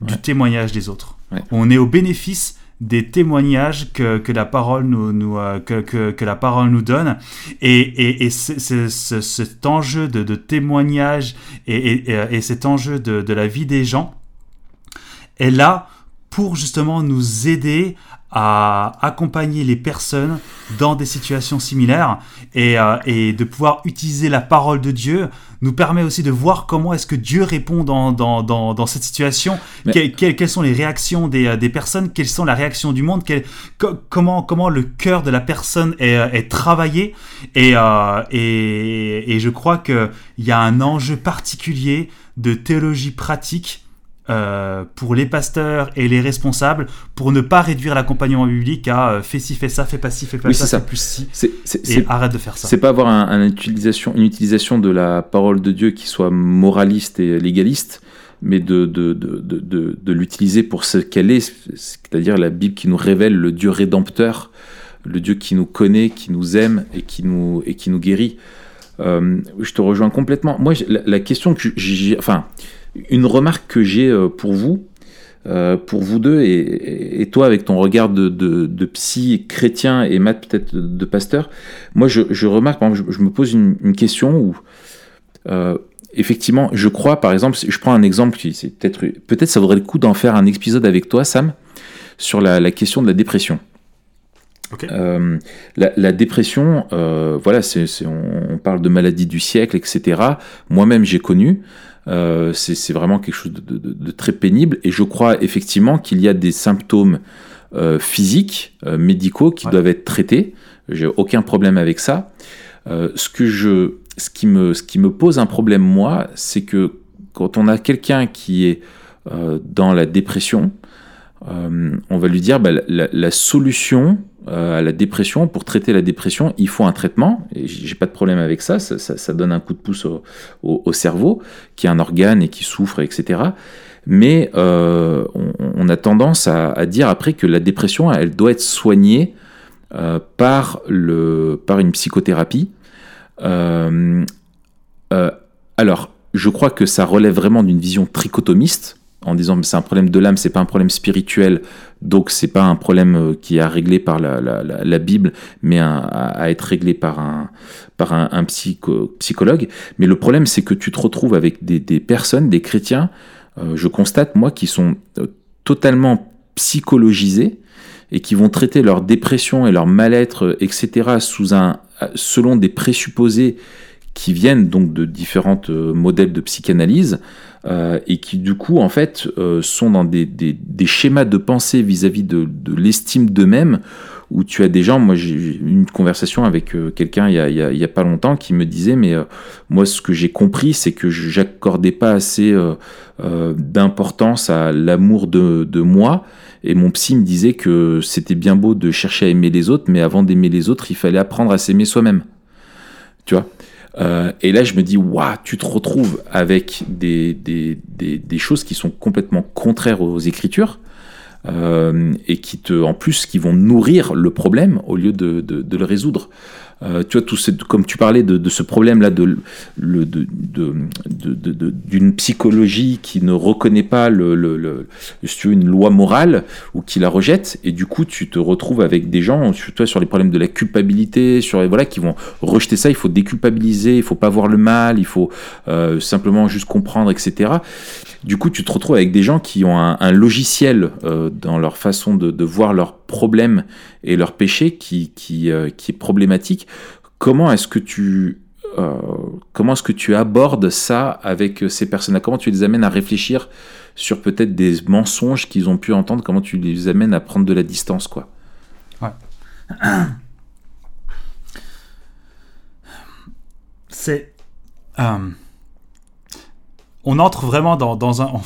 du témoignage des autres. On est au bénéfice des témoignages que, que la parole nous, nous euh, que, que, que, la parole nous donne et, et, et cet enjeu de, de témoignage et, et, cet enjeu de, de, la vie des gens est là pour justement nous aider à accompagner les personnes dans des situations similaires et, euh, et, de pouvoir utiliser la parole de Dieu nous permet aussi de voir comment est-ce que Dieu répond dans, dans, dans, dans cette situation, quelles, sont les réactions des, euh, des, personnes, quelles sont la réaction du monde, comment, comment le cœur de la personne est, euh, est travaillé? Et, et, et je crois qu'il y a un enjeu particulier de théologie pratique euh, pour les pasteurs et les responsables pour ne pas réduire l'accompagnement biblique à euh, fais ci, fais ça, fais pas ci, fais pas ça, ça, plus ci. et arrête de faire ça. C'est pas avoir un, utilisation, une utilisation de la parole de Dieu qui soit moraliste et légaliste, mais de, de, de, de, de l'utiliser pour ce qu'elle est, c'est-à-dire la Bible qui nous révèle le Dieu rédempteur, le Dieu qui nous connaît, qui nous aime et qui nous, et qui nous guérit. Euh, je te rejoins complètement. Moi, la, la question que j'ai. Enfin une remarque que j'ai euh, pour vous, euh, pour vous deux, et, toi avec ton regard de, psy chrétien et Matt peut-être de, pasteur, moi je, remarque, je, me pose une, question où, euh, effectivement, je crois, par exemple, je prends un exemple qui c'est peut-être, peut-être ça vaudrait le coup d'en faire un épisode avec toi, Sam, sur la, question de la dépression. la, dépression, voilà, on, on, parle de maladie du siècle, etc. Moi-même, j'ai connu. Euh, c'est vraiment quelque chose de, très pénible. Et je crois effectivement qu'il y a des symptômes euh, physiques, euh, médicaux, qui doivent être traités. J'ai aucun problème avec ça. ce, que je, ce, qui me, ce qui me pose un problème, moi, c'est que quand on a quelqu'un qui est dans la dépression, on va lui dire bah, la, solution euh, à la dépression, pour traiter la dépression, il faut un traitement. Et j'ai pas de problème avec ça. Ça, donne un coup de pouce au, cerveau, qui est un organe et qui souffre, etc. Mais euh, on, a tendance à, dire après que la dépression, elle doit être soignée euh, par, par une psychothérapie. alors, je crois que ça relève vraiment d'une vision trichotomiste en disant c'est un problème de l'âme, c'est pas un problème spirituel, donc c'est pas un problème euh, qui est à régler par la, Bible, mais à, être réglé par un, par un, psychologue. Mais le problème, c'est que tu te retrouves avec des, personnes, des chrétiens, euh, je constate moi, qui sont euh, totalement psychologisés et qui vont traiter leur dépression et leur mal-être, etc., sous un, selon des présupposés qui viennent donc de différents modèles de psychanalyse. Euh, et qui du coup en fait euh, sont dans des, des, schémas de pensée vis-à-vis de, l'estime d'eux-mêmes où tu as des gens, moi j'ai eu une conversation avec euh, quelqu'un il y, a, a, pas longtemps qui me disait mais moi ce que j'ai compris c'est que j'accordais pas assez d'importance à l'amour de, de moi. Et mon psy me disait que c'était bien beau de chercher à aimer les autres mais avant d'aimer les autres il fallait apprendre à s'aimer soi-même. Tu vois? Euh, et là, je me dis, waouh, tu te retrouves avec des, des, des, choses qui sont complètement contraires aux Écritures. Euh, et qui te, en plus, qui vont nourrir le problème au lieu de, de le résoudre. Euh, tu vois, tout comme tu parlais de, ce problème-là de, d'une psychologie qui ne reconnaît pas le, le, une loi morale ou qui la rejette, et du coup, tu te retrouves avec des gens, toi, sur les problèmes de la culpabilité, sur voilà, qui vont rejeter ça. Il faut déculpabiliser, il faut pas voir le mal, il faut euh, simplement juste comprendre, etc. Du coup, tu te retrouves avec des gens qui ont un, logiciel euh, dans leur façon de, voir leurs problèmes et leurs péchés qui, qui, euh, qui est problématique. Comment est-ce que tu euh, comment est-ce que tu abordes ça avec ces personnes-là? Comment tu les amènes à réfléchir sur peut-être des mensonges qu'ils ont pu entendre? Comment tu les amènes à prendre de la distance, quoi? Ouais. C'est on entre vraiment dans, un.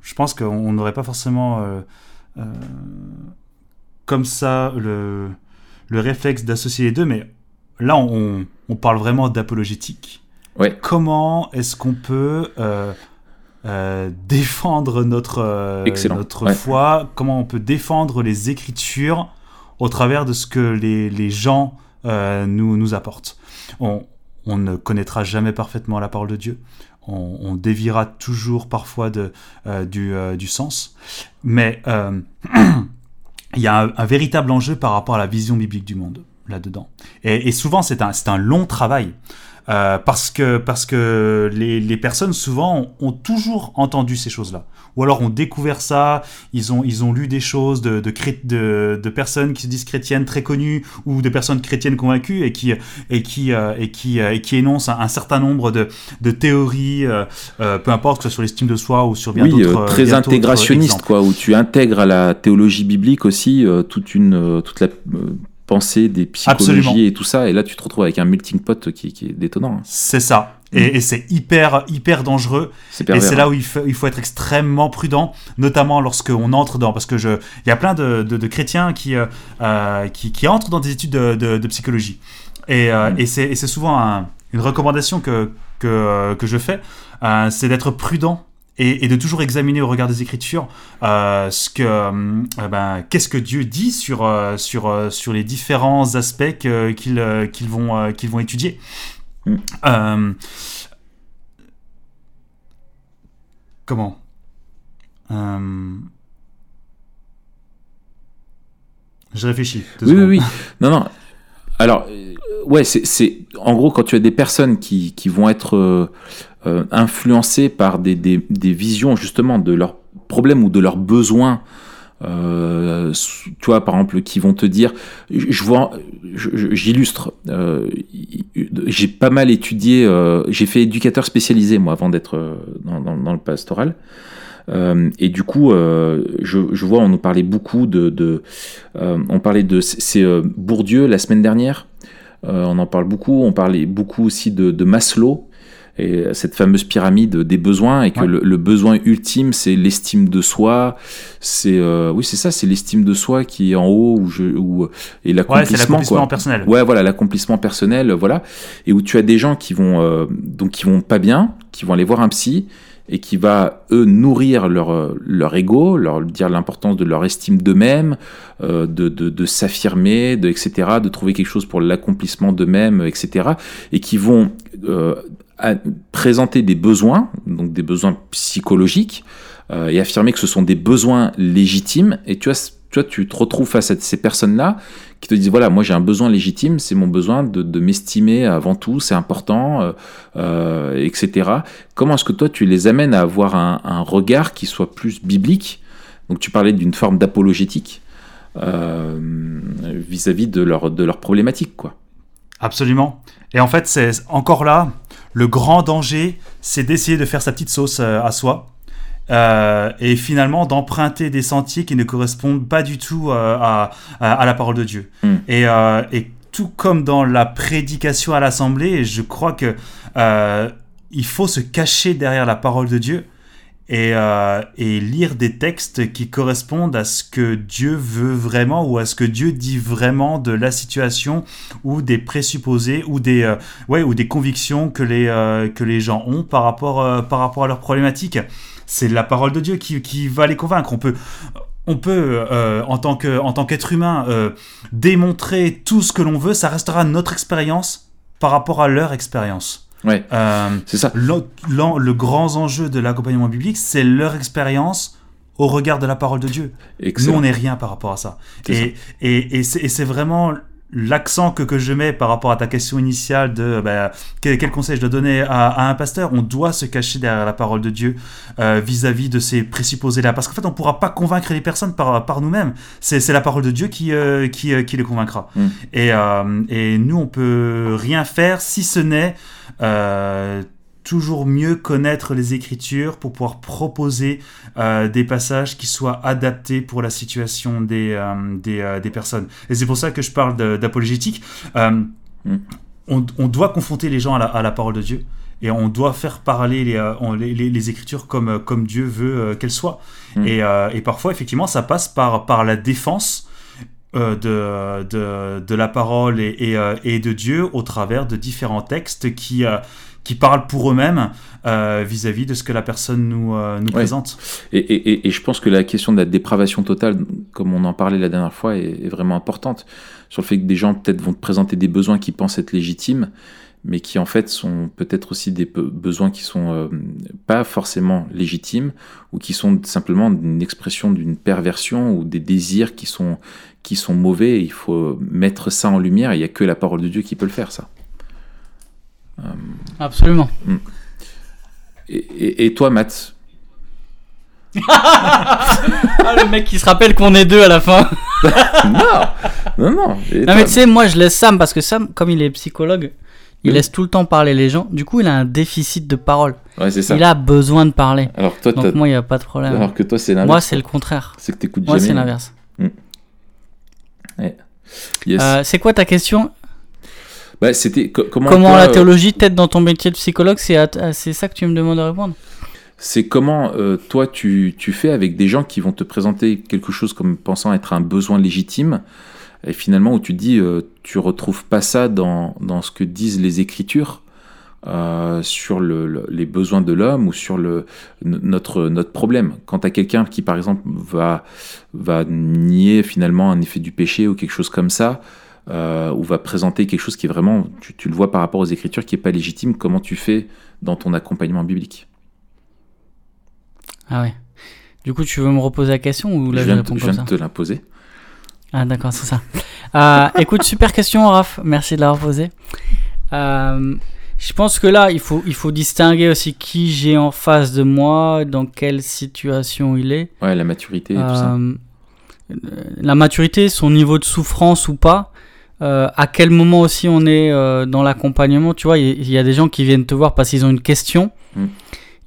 je pense qu'on n'aurait pas forcément euh, euh, comme ça le, réflexe d'associer les deux, mais là on, parle vraiment d'apologétique. Ouais. Comment est-ce qu'on peut euh, défendre notre, notre foi? Comment on peut défendre les Écritures au travers de ce que les, gens nous, nous apportent? On, on ne connaîtra jamais parfaitement la parole de Dieu on, déviera toujours parfois de, euh, euh, du, sens. Mais euh, il y a un, véritable enjeu par rapport à la vision biblique du monde là-dedans. Et, souvent, c'est un, un, long travail. Parce que, parce que les, les personnes souvent ont, toujours entendu ces choses-là. Ou alors ont découvert ça, ils ont, ils ont lu des choses de, de, de, de personnes qui se disent chrétiennes très connues ou de personnes chrétiennes convaincues et qui, et qui, et qui, et qui énoncent un, certain nombre de, de théories, peu importe que ce soit sur l'estime de soi ou sur bien oui, d'autres. très intégrationniste, quoi, où tu intègres à la théologie biblique aussi toute, une, toute la pensée des psychologies et tout ça. Et là, tu te retrouves avec un melting pot qui, qui est détonnant. Hein. C'est ça. Mm. Et, c'est hyper, hyper dangereux. Et c'est là où il faut, il faut, être extrêmement prudent, notamment lorsqu'on entre dans. Parce que je, il y a plein de, de, chrétiens qui, euh, euh, qui, qui, entrent dans des études de, de psychologie. Et, euh, mm. et c'est souvent une recommandation que, que, que je fais, c'est d'être prudent et, de toujours examiner au regard des Écritures euh, ce que, euh, ben, qu'est-ce que Dieu dit sur, euh, sur, sur les différents aspects qu'ils qu'ils vont, qu'ils vont étudier. Mm. comment? Je réfléchis. Oui, oui, oui. Non, non. Alors, ouais, c'est en gros quand tu as des personnes qui, qui vont être euh, influencés par des, des, visions justement de leurs problèmes ou de leurs besoins. Euh, tu vois, par exemple, qui vont te dire, je vois, j'illustre, euh, j'ai pas mal étudié, j'ai fait éducateur spécialisé moi avant d'être dans, le pastoral. Et du coup, je, vois, on nous parlait beaucoup de, on parlait de, c'est Bourdieu la semaine dernière. on en parle beaucoup. On parlait beaucoup aussi de Maslow et cette fameuse pyramide des besoins et que le, besoin ultime c'est l'estime de soi c'est euh, oui c'est ça c'est l'estime de soi qui est en haut ou je ou et l'accomplissement ouais, personnel ouais voilà l'accomplissement personnel voilà et où tu as des gens qui vont euh, donc qui vont pas bien qui vont aller voir un psy et qui va eux nourrir leur leur ego, leur dire l'importance de leur estime d'eux-mêmes, euh, de, de, de s'affirmer, de etc., de trouver quelque chose pour l'accomplissement d'eux-mêmes, etc., et qui vont euh, à présenter des besoins, donc des besoins psychologiques, euh, et affirmer que ce sont des besoins légitimes. Et tu vois, tu, te retrouves face à ces personnes-là qui te disent voilà, moi j'ai un besoin légitime, c'est mon besoin de, m'estimer avant tout, c'est important, euh, euh, etc. Comment est-ce que toi tu les amènes à avoir un, regard qui soit plus biblique? Donc tu parlais d'une forme d'apologétique vis-à-vis de leur, de leur problématique, quoi. Absolument. Et en fait, c'est encore là, le grand danger, c'est d'essayer de faire sa petite sauce euh, à soi. Euh, et finalement d'emprunter des sentiers qui ne correspondent pas du tout euh, à, à, la parole de Dieu. Hmm. Et, et, tout comme dans la prédication à l'assemblée, je crois que il faut se cacher derrière la parole de Dieu et, euh, et, lire des textes qui correspondent à ce que Dieu veut vraiment ou à ce que Dieu dit vraiment de la situation ou des présupposés ou des, euh, ouais, ou des convictions que les, euh, que les gens ont par rapport, euh, par rapport à leurs problématiques. C'est la parole de Dieu qui, qui va les convaincre. On peut, on peut, que, en tant qu'être humain, démontrer tout ce que l'on veut. Ça restera notre expérience par rapport à leur expérience. Ouais, euh, c'est ça. Le, grand enjeu de l'accompagnement biblique, c'est leur expérience au regard de la parole de Dieu. Nous, on n'est rien par rapport à ça. Et, et, et c'est vraiment l'accent que, que je mets par rapport à ta question initiale de bah, quel, conseil je dois donner à, un pasteur, on doit se cacher derrière la parole de Dieu euh, vis-à-vis de ces présupposés-là. Parce qu'en fait, on ne pourra pas convaincre les personnes par, par nous-mêmes. C'est la parole de Dieu qui, euh, qui, euh, qui, les convaincra. Mm. Et, et, nous, on peut rien faire si ce n'est toujours mieux connaître les Écritures pour pouvoir proposer euh, des passages qui soient adaptés pour la situation des, euh, des, euh, des, personnes. Et c'est pour ça que je parle d'apologétique. On, on, doit confronter les gens à la, à la, parole de Dieu et on doit faire parler les, les, les Écritures comme, comme Dieu veut qu'elles soient. Mm. Et, et, parfois, effectivement, ça passe par, par la défense. De, de, de, la parole et, et, et, de Dieu au travers de différents textes qui, qui parlent pour eux-mêmes euh, vis-à-vis de ce que la personne nous, euh, nous présente. Et, et, et, je pense que la question de la dépravation totale, comme on en parlait la dernière fois, est, vraiment importante. Sur le fait que des gens peut-être vont te présenter des besoins qui pensent être légitimes, mais qui en fait sont peut-être aussi des besoins qui sont euh, pas forcément légitimes ou qui sont simplement une expression d'une perversion ou des désirs qui sont qui sont mauvais. il faut mettre ça en lumière. Il n'y a que la parole de Dieu qui peut le faire, ça. Absolument. Et, et- et toi, Matt Ah, le mec qui se rappelle qu'on est deux à la fin. Non Non, non. Et Non toi mais tu sais, moi je laisse Sam parce que Sam, comme il est psychologue, il Oui. laisse tout le temps parler les gens. Du coup, il a un déficit de parole. Ouais, c'est ça. Il a besoin de parler. Alors, toi, Donc moi, il n'y a pas de problème. alors que toi, c'est l'inverse. Moi, c'est le contraire. C'est que t'écoutes Moi, c'est l'inverse. Yes. Euh, c'est quoi ta question? Bah, c'était comment, Comment toi, la euh, théologie t'aide dans ton métier de psychologue? À- c'est ça que tu me demandes de répondre? C'est comment euh, toi tu, tu fais avec des gens qui vont te présenter quelque chose comme pensant être un besoin légitime et finalement où tu te dis euh, tu retrouves pas ça dans, dans ce que disent les écritures? Euh, sur le, le- les besoins de l'homme ou sur le, notre, notre problème. Quand tu as quelqu'un qui par exemple va, va nier finalement un effet du péché ou quelque chose comme ça, euh, ou va présenter quelque chose qui est vraiment, tu, tu le vois par rapport aux écritures, qui est pas légitime, comment tu fais dans ton accompagnement biblique? Ah ouais. Du coup, tu veux me reposer la question ou là je je, viens, de, réponds je comme viens ça de te l'imposer. Ah d'accord, c'est ça. Euh, écoute, super question, Raph. Merci de l'avoir posée. Euh, je pense que là, il faut, il faut distinguer aussi qui j'ai en face de moi, dans quelle situation il est. Ouais, la maturité et tout ça. Euh, la maturité, son niveau de souffrance ou pas. euh, à quel moment aussi on est euh, dans l'accompagnement. Tu vois, il y, a des gens qui viennent te voir parce qu'ils ont une question. Mm.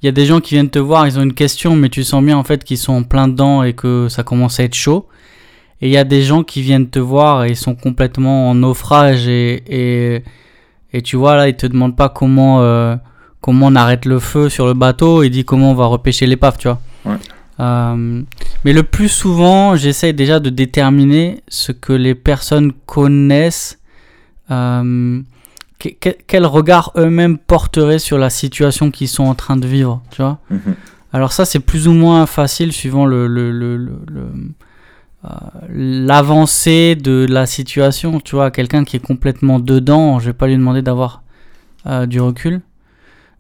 Il y a des gens qui viennent te voir, ils ont une question, mais tu sens bien en fait qu'ils sont en plein dedans et que ça commence à être chaud. Et il y a des gens qui viennent te voir et ils sont complètement en naufrage et, et, et tu vois là, ils te demandent pas comment, euh, comment on arrête le feu sur le bateau, ils disent comment on va repêcher l'épave, tu vois. Ouais. Euh, mais le plus souvent, j'essaye déjà de déterminer ce que les personnes connaissent, euh, que- que- quel regard eux-mêmes porteraient sur la situation qu'ils sont en train de vivre, tu vois. Mhm. Alors ça, c'est plus ou moins facile suivant le, le, le, le- l'avancée de la situation. Tu vois, quelqu'un qui est complètement dedans, je vais pas lui demander d'avoir euh, du recul,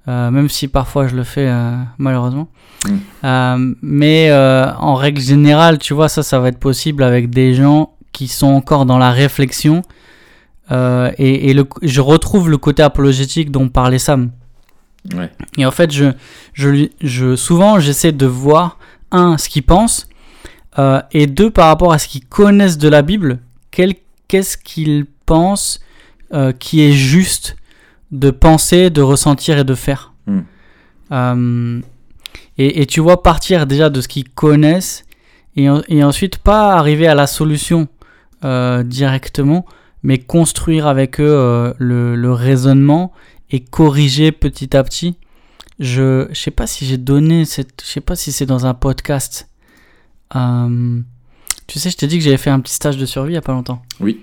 euh, même si parfois je le fais euh, malheureusement. Mm. Euh, mais euh, en règle générale, tu vois, ça, ça va être possible avec des gens qui sont encore dans la réflexion. Euh, et et le, je retrouve le côté apologétique dont parlait Sam. Ouais. Et en fait, je, je, souvent, j'essaie de voir, un, ce qu'ils pensent, euh, et deux, par rapport à ce qu'ils connaissent de la Bible, qu'est-ce qu'ils pensent euh, qui est juste de penser, de ressentir et de faire. Hmm. Euh, et, et tu vois, partir déjà de ce qu'ils connaissent, et, en- et ensuite pas arriver à la solution directement, mais construire avec eux le, le raisonnement et corriger petit à petit. Je je sais pas si j'ai donné cette je sais pas si c'est dans un podcast. Euh, tu sais, je t'ai dit que j'avais fait un petit stage de survie il y a pas longtemps. Oui.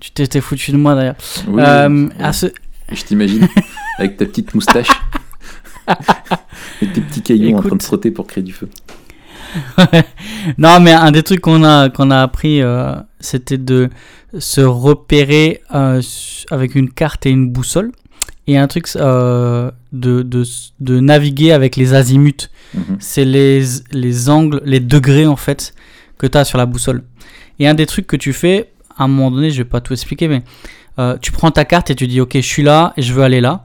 Tu t'étais foutu de moi d'ailleurs. Oui, Euh, oui. à ce Et je t'imagine avec ta petite moustache et tes petits cailloux en train de frotter pour créer du feu. non, mais un des trucs qu'on a, qu'on a appris, euh, c'était de se repérer euh, avec une carte et une boussole. Et un truc euh, de, de, de naviguer avec les azimuts. Mhm. C'est les, les angles, les degrés en fait, que tu as sur la boussole. Et un des trucs que tu fais, à un moment donné, je vais pas tout expliquer, mais euh, tu prends ta carte et tu dis, ok, je suis là et je veux aller là.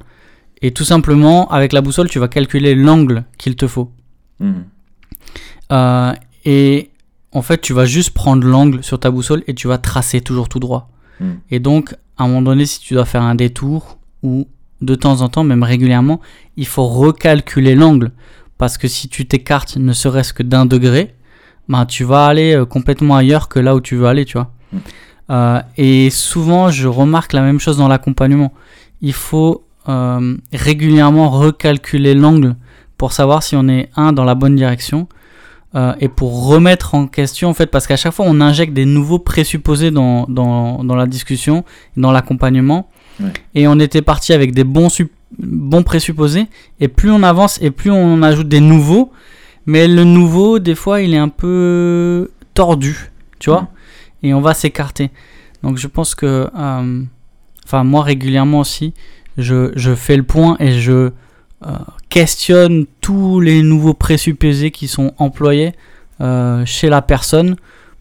Et tout simplement, avec la boussole, tu vas calculer l'angle qu'il te faut. Mhm. Euh, et en fait, tu vas juste prendre l'angle sur ta boussole et tu vas tracer toujours tout droit. Mm. Et donc, à un moment donné, si tu dois faire un détour ou de temps en temps, même régulièrement, il faut recalculer l'angle. Parce que si tu t'écartes ne serait-ce que d'un degré, ben, tu vas aller euh, complètement ailleurs que là où tu veux aller, tu vois. Mm. Euh, et souvent, je remarque la même chose dans l'accompagnement. Il faut euh, régulièrement recalculer l'angle pour savoir si on est un dans la bonne direction euh, et pour remettre en question en fait parce qu'à chaque fois on injecte des nouveaux présupposés dans, dans, dans la discussion dans l'accompagnement Ouais. et on était parti avec des bons, sup- bons présupposés et plus on avance et plus on ajoute des nouveaux mais le nouveau des fois il est un peu tordu tu vois et on va s'écarter donc je pense que euh, enfin moi régulièrement aussi je, je fais le point et je euh, questionne tous les nouveaux présupposés qui sont employés euh, chez la personne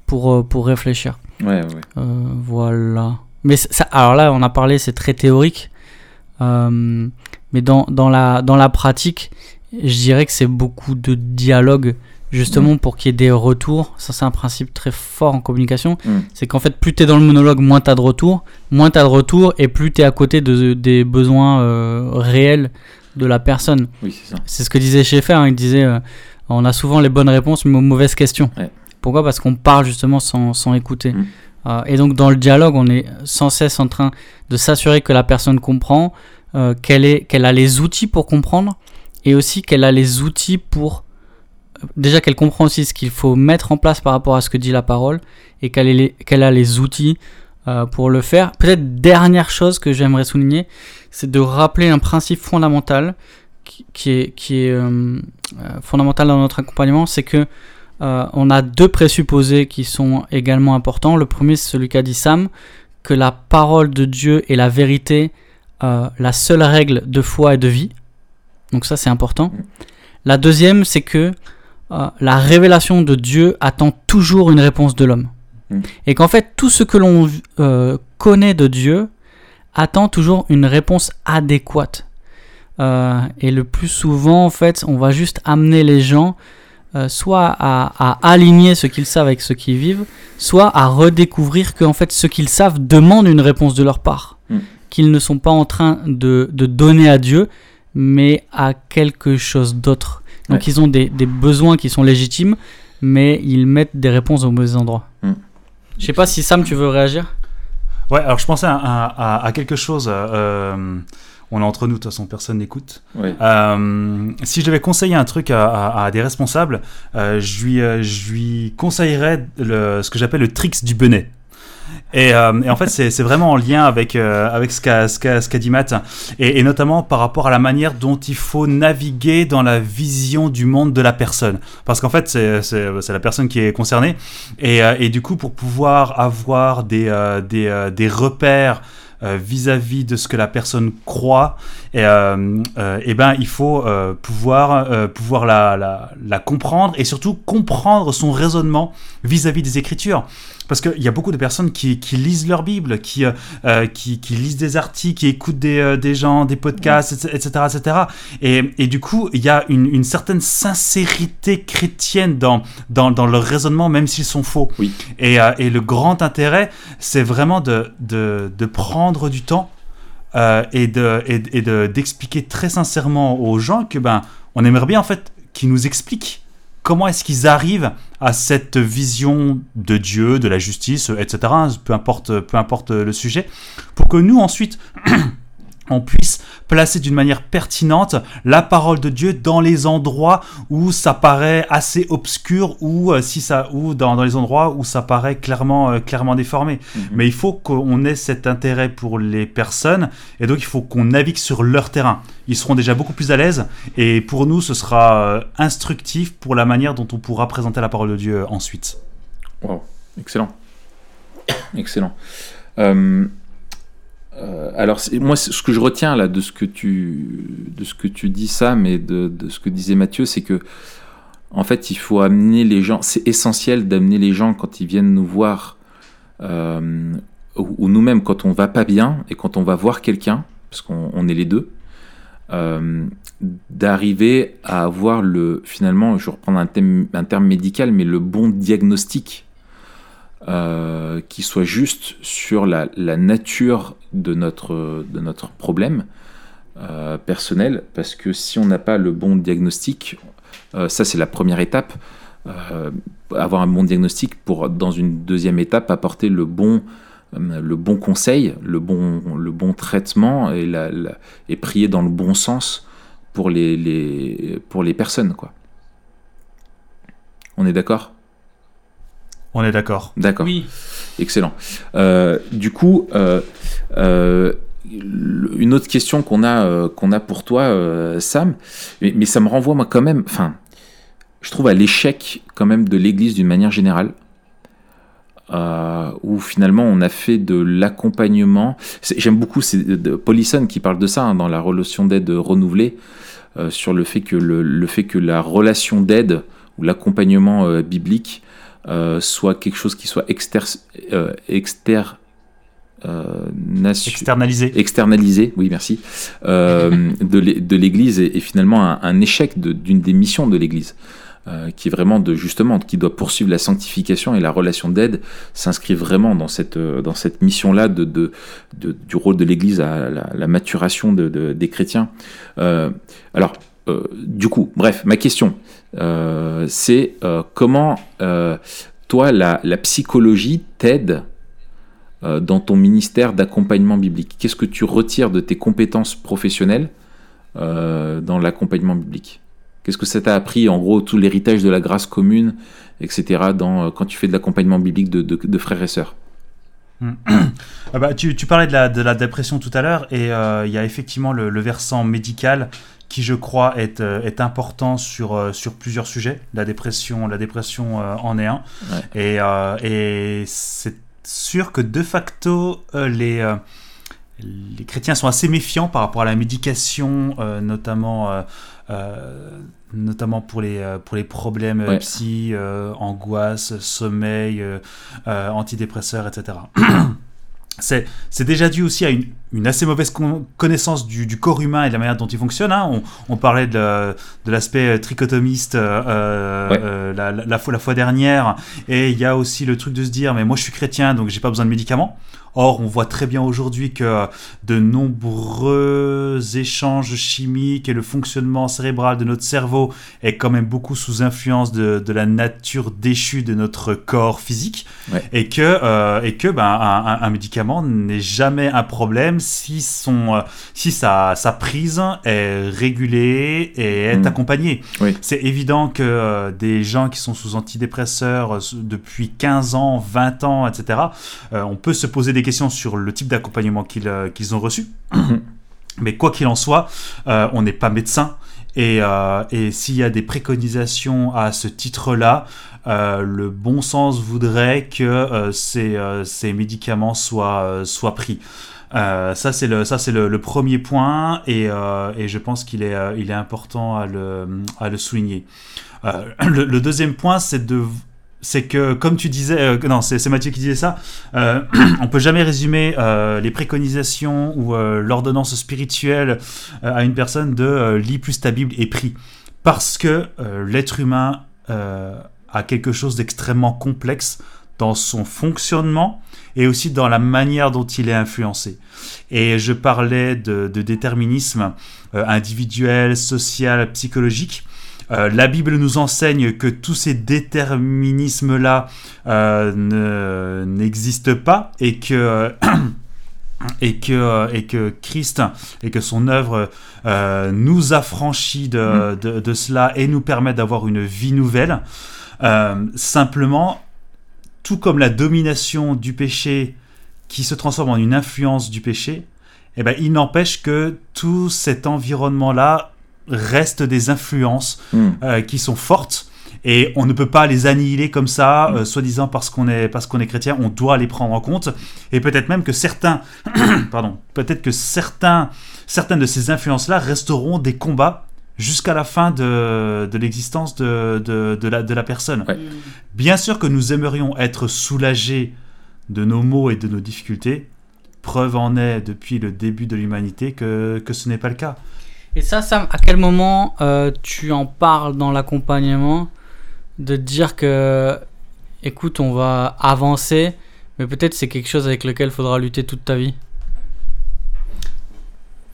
pour, pour réfléchir. Ouais, ouais. Euh, voilà. Mais ça, alors là, on a parlé, c'est très théorique. mais dans, dans, la, dans la pratique, je dirais que c'est beaucoup de dialogue justement pour qu'il y ait des retours. Ça, c'est un principe très fort en communication. Mm. C'est qu'en fait, plus tu es dans le monologue, moins tu as de retours. Moins tu as de retours et plus tu es à côté de, des besoins euh, réels de la personne. Oui, c'est ça. C'est ce que disait Schaeffer. hein. Il disait euh, on a souvent les bonnes réponses, mais aux mauvaises questions. Ouais. Pourquoi? Parce qu'on parle justement sans, sans écouter. Mm. Euh, et donc, dans le dialogue, on est sans cesse en train de s'assurer que la personne comprend, euh, qu'elle a les outils pour comprendre et aussi qu'elle a les outils pour déjà qu'elle comprend aussi ce qu'il faut mettre en place par rapport à ce que dit la parole et qu'elle a les outils euh, pour le faire. Peut-être dernière chose que j'aimerais souligner, c'est de rappeler un principe fondamental qui, est, euh, euh, fondamental dans notre accompagnement, c'est que euh, on a deux présupposés qui sont également importants. Le premier, c'est celui qu'a dit Sam, que la parole de Dieu est la vérité, euh, la seule règle de foi et de vie. Donc ça, c'est important. La deuxième, c'est que euh, la révélation de Dieu attend toujours une réponse de l'homme. Mm. Et qu'en fait, tout ce que l'on connaît de Dieu attend toujours une réponse adéquate. Et le plus souvent, en fait, on va juste amener les gens euh, soit à, à aligner ce qu'ils savent avec ce qu'ils vivent, soit à redécouvrir que en fait, ce qu'ils savent demande une réponse de leur part. Mm. Qu'ils ne sont pas en train de, de donner à Dieu, mais à quelque chose d'autre. Donc Ouais. ils ont des, des besoins qui sont légitimes, mais ils mettent des réponses au mauvais endroit. Mm. Je sais pas si Sam, tu veux réagir? Ouais, alors je pensais à, à- à- à quelque chose. euh, on est entre nous, de toute façon, personne n'écoute. Euh, si je devais conseiller un truc à, à- à des responsables, euh, je, lui, euh, je lui conseillerais le, ce que j'appelle le tricks du benet. Et, euh, et en fait, c'est vraiment en lien avec, euh, avec ce qu'a dit Matt, et, et notamment par rapport à la manière dont il faut naviguer dans la vision du monde de la personne. Parce qu'en fait, c'est la personne qui est concernée, et, et du coup, pour pouvoir avoir des, euh, des, des repères euh, vis-à-vis de ce que la personne croit, et, euh, euh, eh ben, il faut pouvoir, pouvoir la, la, la comprendre et surtout comprendre son raisonnement vis-à-vis des Écritures. Parce qu'il y a beaucoup de personnes qui, qui lisent leur Bible, qui, euh, euh, qui, qui lisent des articles, qui écoutent des, euh, des gens, des podcasts, etc. etc. Et, et du coup, il y a une, une certaine sincérité chrétienne dans, dans, dans leur raisonnement, même s'ils sont faux. Oui. Et, euh, et le grand intérêt, c'est vraiment de, de, de prendre du temps euh, et de et, et de d'expliquer très sincèrement aux gens que ben on aimerait bien en fait qu'ils nous expliquent comment est-ce qu'ils arrivent à cette vision de Dieu, de la justice, etc. Peu importe, peu importe le sujet, pour que nous ensuite on puisse placer d'une manière pertinente la parole de Dieu dans les endroits où ça paraît assez obscur ou euh, si ça ou dans, dans les endroits où ça paraît clairement euh, clairement déformé. Mhm. Mais il faut qu'on ait cet intérêt pour les personnes et donc il faut qu'on navigue sur leur terrain. Ils seront déjà beaucoup plus à l'aise et pour nous ce sera euh, instructif pour la manière dont on pourra présenter la parole de Dieu ensuite. Wow, excellent. Excellent. Euh, alors, moi, ce que je retiens là de ce que tu, dis, Sam, et de, ce que disait Mathieu, c'est que, en fait, il faut amener les gens. C'est essentiel d'amener les gens quand ils viennent nous voir, euh, ou, ou nous-mêmes quand on va pas bien et quand on va voir quelqu'un, parce qu'on on est les deux, euh, d'arriver à avoir le, finalement, je vais reprendre un terme médical, mais le bon diagnostic euh, qui soit juste sur la, nature de notre, de notre problème euh, personnel, parce que si on n'a pas le bon diagnostic, euh, ça c'est la première étape, avoir un bon diagnostic pour, dans une deuxième étape, apporter le bon, le bon conseil, le bon, le bon traitement et prier dans le bon sens pour les, les, pour les personnes. Quoi. On est d'accord? On est d'accord. D'accord. Oui. Excellent. Euh, du coup, euh, euh, une autre question qu'on a, euh, qu'on a pour toi, euh, Sam, mais, mais ça me renvoie moi quand même, enfin, je trouve à l'échec quand même de l'Église d'une manière générale, euh, où finalement on a fait de l'accompagnement. C'est- J'aime beaucoup, c'est Paulison qui parle de ça hein, dans la relation d'aide renouvelée, euh, sur le fait que le, le fait que la relation d'aide ou l'accompagnement euh, biblique euh, soit quelque chose qui soit exter, euh, exter- externalisé. externalisé, oui merci, de l'Église est, finalement un, un échec d'une des missions de l'Église. Euh, qui est vraiment de justement qui doit poursuivre la sanctification et la relation d'aide s'inscrit vraiment dans cette euh, dans cette mission là de, de, du rôle de l'Église à la, maturation de, des chrétiens. Euh, alors du coup, bref, ma question c'est comment toi la, psychologie t'aide dans ton ministère d'accompagnement biblique? Qu'est-ce que tu retires de tes compétences professionnelles dans l'accompagnement biblique? Qu'est-ce que ça t'a appris, en gros, tout l'héritage de la grâce commune, etc., dans, euh, quand tu fais de l'accompagnement biblique de, frères et sœurs? Ah bah, tu, parlais de la, dépression tout à l'heure, et euh, il y a effectivement le, versant médical qui, je crois, est, euh, est important sur, sur plusieurs sujets. La dépression, la dépression en est un. Et, et c'est sûr que de facto, les les chrétiens sont assez méfiants par rapport à la médication, notamment euh, notamment pour les, euh, pour les problèmes euh, psy, angoisse, sommeil, antidépresseurs, etc. c'est déjà dû aussi à une, une assez mauvaise connaissance du, du, corps humain et de la manière dont il fonctionne. Hein. On, on, parlait de, de l'aspect trichotomiste euh, la, la, la, fois, la fois dernière, et il y a aussi le truc de se dire, mais moi je suis chrétien, donc j'ai pas besoin de médicaments. Or, on voit très bien aujourd'hui que de nombreux échanges chimiques et le fonctionnement cérébral de notre cerveau est quand même beaucoup sous influence de, la nature déchue de notre corps physique et que, euh, et que ben, un, médicament n'est jamais un problème si, son, euh, si sa, sa prise est régulée et est hmm. accompagnée. C'est évident que euh, des gens qui sont sous antidépresseurs depuis 15 ans, 20 ans, etc., on peut se poser des questions sur le type d'accompagnement qu'ils euh, ont reçu. Mhm. Mais quoi qu'il en soit, euh, on n'est pas médecin. Et, euh, et s'il y a des préconisations à ce titre-là, le bon sens voudrait que ces, ces, médicaments soient, soient pris. ça, c'est le, ça, c'est le, premier point et, et je pense qu'il est, il est important à le, à le souligner. Le, le, deuxième point, c'est de c'est que, comme tu disais, euh, non, c'est Mathieu qui disait ça, euh, on peut jamais résumer euh, les préconisations ou euh, l'ordonnance spirituelle à une personne de lis plus ta Bible et prie. Parce que l'être humain a quelque chose d'extrêmement complexe dans son fonctionnement et aussi dans la manière dont il est influencé. Et je parlais de, de déterminisme individuel, social, psychologique. Euh, la Bible nous enseigne que tous ces déterminismes-là euh, n'existent pas et que... et que, et que Christ et que son œuvre euh, nous affranchit de, mm. de, de, cela et nous permet d'avoir une vie nouvelle. simplement, tout comme la domination du péché qui se transforme en une influence du péché, eh ben, il n'empêche que tout cet environnement-là restent des influences hmm. euh, qui sont fortes et on ne peut pas les annihiler comme ça, hmm. euh, soi-disant parce qu'on est parce qu'on est chrétien, on doit les prendre en compte et peut-être même que certains, pardon, peut-être que certains, certaines de ces influences-là resteront des combats jusqu'à la fin de, de l'existence de, de, de, la, de la personne. Bien sûr que nous aimerions être soulagés de nos maux et de nos difficultés. Preuve en est depuis le début de l'humanité que, que ce n'est pas le cas. Et ça, Sam, à quel moment euh, tu en parles dans l'accompagnement de dire que, écoute, on va avancer, mais peut-être c'est quelque chose avec lequel il faudra lutter toute ta vie?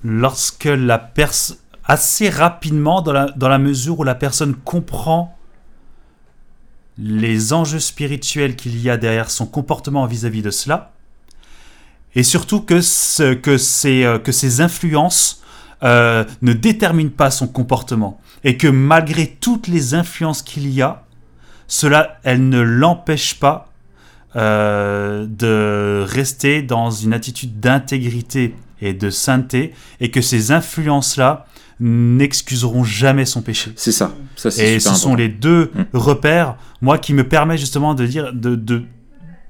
Lorsque la personne, assez rapidement, dans la, mesure où la personne comprend les enjeux spirituels qu'il y a derrière son comportement vis-à-vis de cela, et surtout que, euh, que ces influences euh, ne détermine pas son comportement et que malgré toutes les influences qu'il y a, cela, elle ne l'empêche pas euh, de rester dans une attitude d'intégrité et de sainteté et que ces influences-là n'excuseront jamais son péché. C'est ça. ça et ce sont les deux mm. repères, moi, qui me permettent justement de dire, de, de,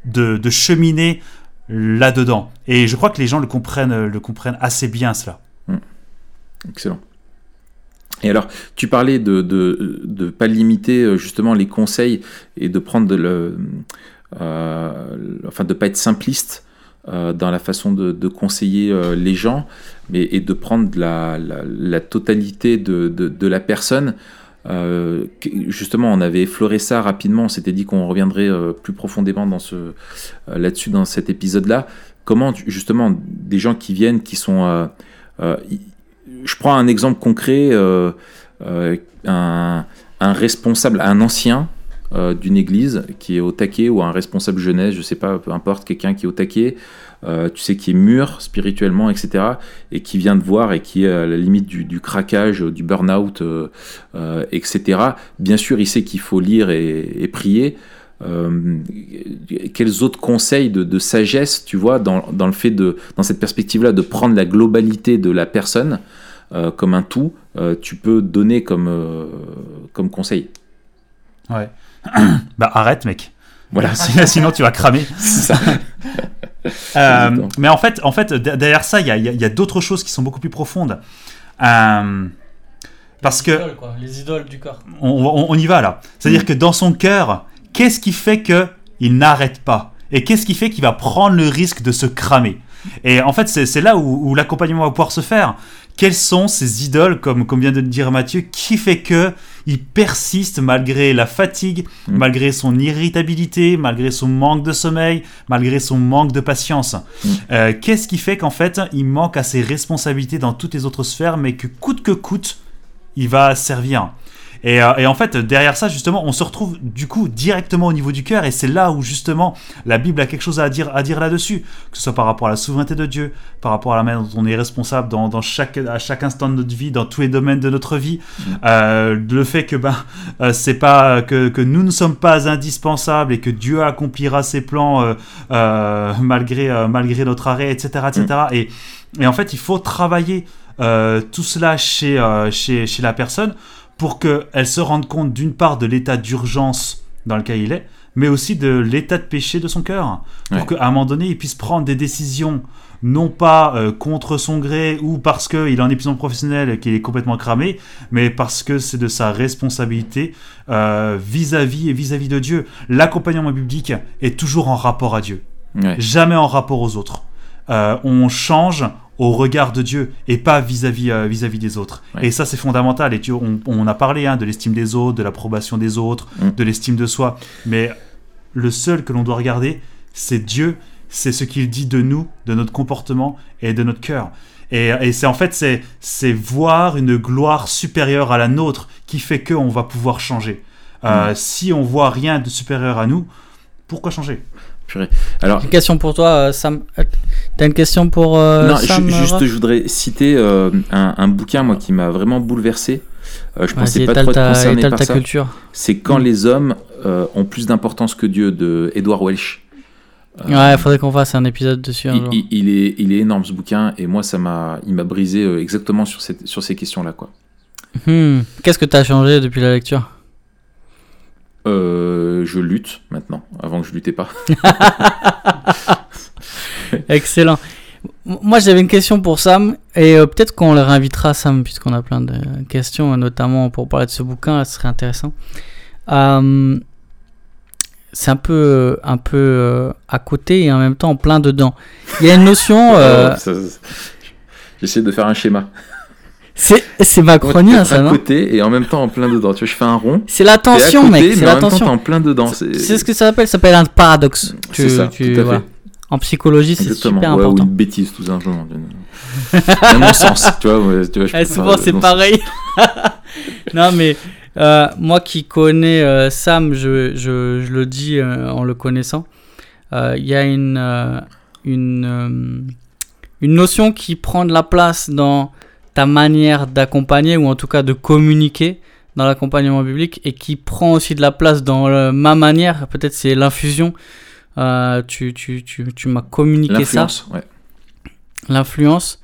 de, de cheminer là-dedans. Et je crois que les gens le comprennent, le comprennent assez bien, cela. Excellent. Et alors, tu parlais de ne pas limiter euh, justement les conseils et de prendre de le. Euh, enfin, de pas être simpliste dans la façon de, conseiller les gens, mais, et de prendre la, la, totalité de, la personne. justement, on avait effleuré ça rapidement. On s'était dit qu'on reviendrait plus profondément dans là-dessus dans cet épisode-là. Comment justement des gens qui viennent, qui sont, je prends un exemple concret, un, un responsable, un ancien euh, d'une église qui est au taquet ou un responsable jeunesse, je sais pas, peu importe, quelqu'un qui est au taquet, euh, tu sais, qui est mûr spirituellement, etc., et qui vient de voir et qui est à la limite du, craquage, du burn-out, euh, etc. Bien sûr, il sait qu'il faut lire et, prier. quels autres conseils de, sagesse, tu vois, dans, dans, le fait de, dans cette perspective-là, de prendre la globalité de la personne comme un tout, tu peux donner comme, comme conseil Ouais. bah arrête, mec. Voilà, sinon tu vas cramer. Euh, mais en fait, en fait, derrière ça, il y a, y a d'autres choses qui sont beaucoup plus profondes. Euh, parce les que idoles, quoi. les idoles du corps. On, on, y va là. C'est-à-dire mm. que dans son cœur, qu'est-ce qui fait que il n'arrête pas? Et qu'est-ce qui fait qu'il va prendre le risque de se cramer? Et en fait, c'est là où, où l'accompagnement va pouvoir se faire. Quelles sont ces idoles, comme, comme vient de le dire Mathieu, qui fait que il persiste malgré la fatigue, mm. malgré son irritabilité, malgré son manque de sommeil, malgré son manque de patience? Mm. Euh, qu'est-ce qui fait qu'en fait, il manque à ses responsabilités dans toutes les autres sphères, mais que coûte que coûte, il va servir? Euh, et, en fait, derrière ça, justement, on se retrouve du coup directement au niveau du cœur, et c'est là où justement la Bible a quelque chose à dire, à dire là-dessus, que ce soit par rapport à la souveraineté de Dieu, par rapport à la manière dont on est responsable dans, chaque, à chaque instant de notre vie, dans tous les domaines de notre vie, mm. euh, le fait que ben euh, c'est pas que, que, nous ne sommes pas indispensables et que Dieu accomplira ses plans malgré malgré notre arrêt, etc., etc. Mm. Et, et en fait, il faut travailler tout cela chez, chez, chez la personne pour qu'elle se rende compte d'une part de l'état d'urgence dans lequel il est, mais aussi de l'état de péché de son cœur. Pour qu'à un moment donné, il puisse prendre des décisions, non pas euh, contre son gré ou parce qu'il est en épuisement professionnel et qu'il est complètement cramé, mais parce que c'est de sa responsabilité euh, vis-à-vis et vis-à-vis de Dieu. L'accompagnement biblique est toujours en rapport à Dieu, jamais en rapport aux autres. Euh, on change au regard de Dieu et pas vis-à-vis euh, vis-à-vis des autres. Et ça, c'est fondamental. Et tu, on, a parlé hein, de l'estime des autres, de l'approbation des autres, mm. de l'estime de soi. Mais le seul que l'on doit regarder, c'est Dieu. C'est ce qu'il dit de nous, de notre comportement et de notre cœur. Et, c'est en fait, c'est voir une gloire supérieure à la nôtre qui fait qu'on va pouvoir changer. Euh, mm. Si on voit rien de supérieur à nous, pourquoi changer? Alors, une question pour toi, euh, Sam. T'as une question pour euh, non, Sam Juste, je voudrais citer euh, un, bouquin moi qui m'a vraiment bouleversé. je pensais pas trop être concerné par ça. C'est quand mm. les hommes ont plus d'importance que Dieu de Edward Welsh. ouais, il faudrait qu'on fasse un épisode dessus. il, est, il est énorme ce bouquin et moi ça m'a, il m'a brisé exactement sur, cette, sur ces questions là quoi. Hmm. Qu'est-ce que tu as changé depuis la lecture? Euh, je lutte maintenant, avant que je luttais pas. Excellent. Moi, j'avais une question pour Sam, et euh, peut-être qu'on le réinvitera, Sam, puisqu'on a plein de questions, notamment pour parler de ce bouquin, ce serait intéressant. Euh, c'est un peu, un peu à côté et en même temps plein dedans. Il y a une notion. J'essaie de faire un schéma. C'est macronien ça, non côté et en même temps en plein dedans. Tu vois, je fais un rond. C'est la tension, mec. C'est la tension. en plein dedans. C'est ce que ça s'appelle. Ça s'appelle un paradoxe. C'est ça. Tu, tout à fait. En psychologie, c'est super important. Ou une bêtise, tout simplement. un non-sens. Tu vois, tu vois eh, souvent, c'est pareil. non, mais euh, moi qui connais euh, Sam, je, je, je, le dis euh, en le connaissant, il y a une, une, une notion qui prend de la place dans ta manière d'accompagner ou en tout cas de communiquer dans l'accompagnement biblique et qui prend aussi de la place dans ma manière, peut-être c'est l'infusion. Euh, tu tu, tu, tu m'as communiqué ça. Ouais. L'influence,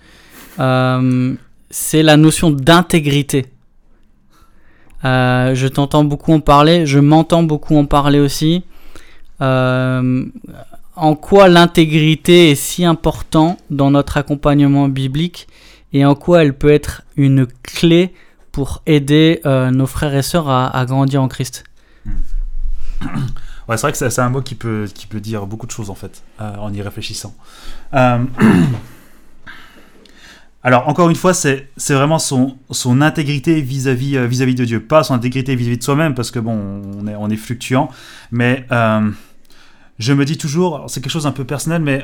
euh, c'est la notion d'intégrité. Euh, je t'entends beaucoup en parler, je m'entends beaucoup en parler aussi. en quoi l'intégrité est si important dans notre accompagnement biblique? Et en quoi elle peut être une clé pour aider euh, nos frères et sœurs à, grandir en Christ. Ouais, c'est vrai que c'est un mot qui peut, dire beaucoup de choses en fait, euh, en y réfléchissant. Euh, alors, encore une fois, c'est vraiment son, intégrité vis-à-vis vis -vis de Dieu. Pas son intégrité vis-à-vis de soi-même, parce que bon, on est, on est fluctuant. Mais je me dis toujours, c'est quelque chose un peu personnel, mais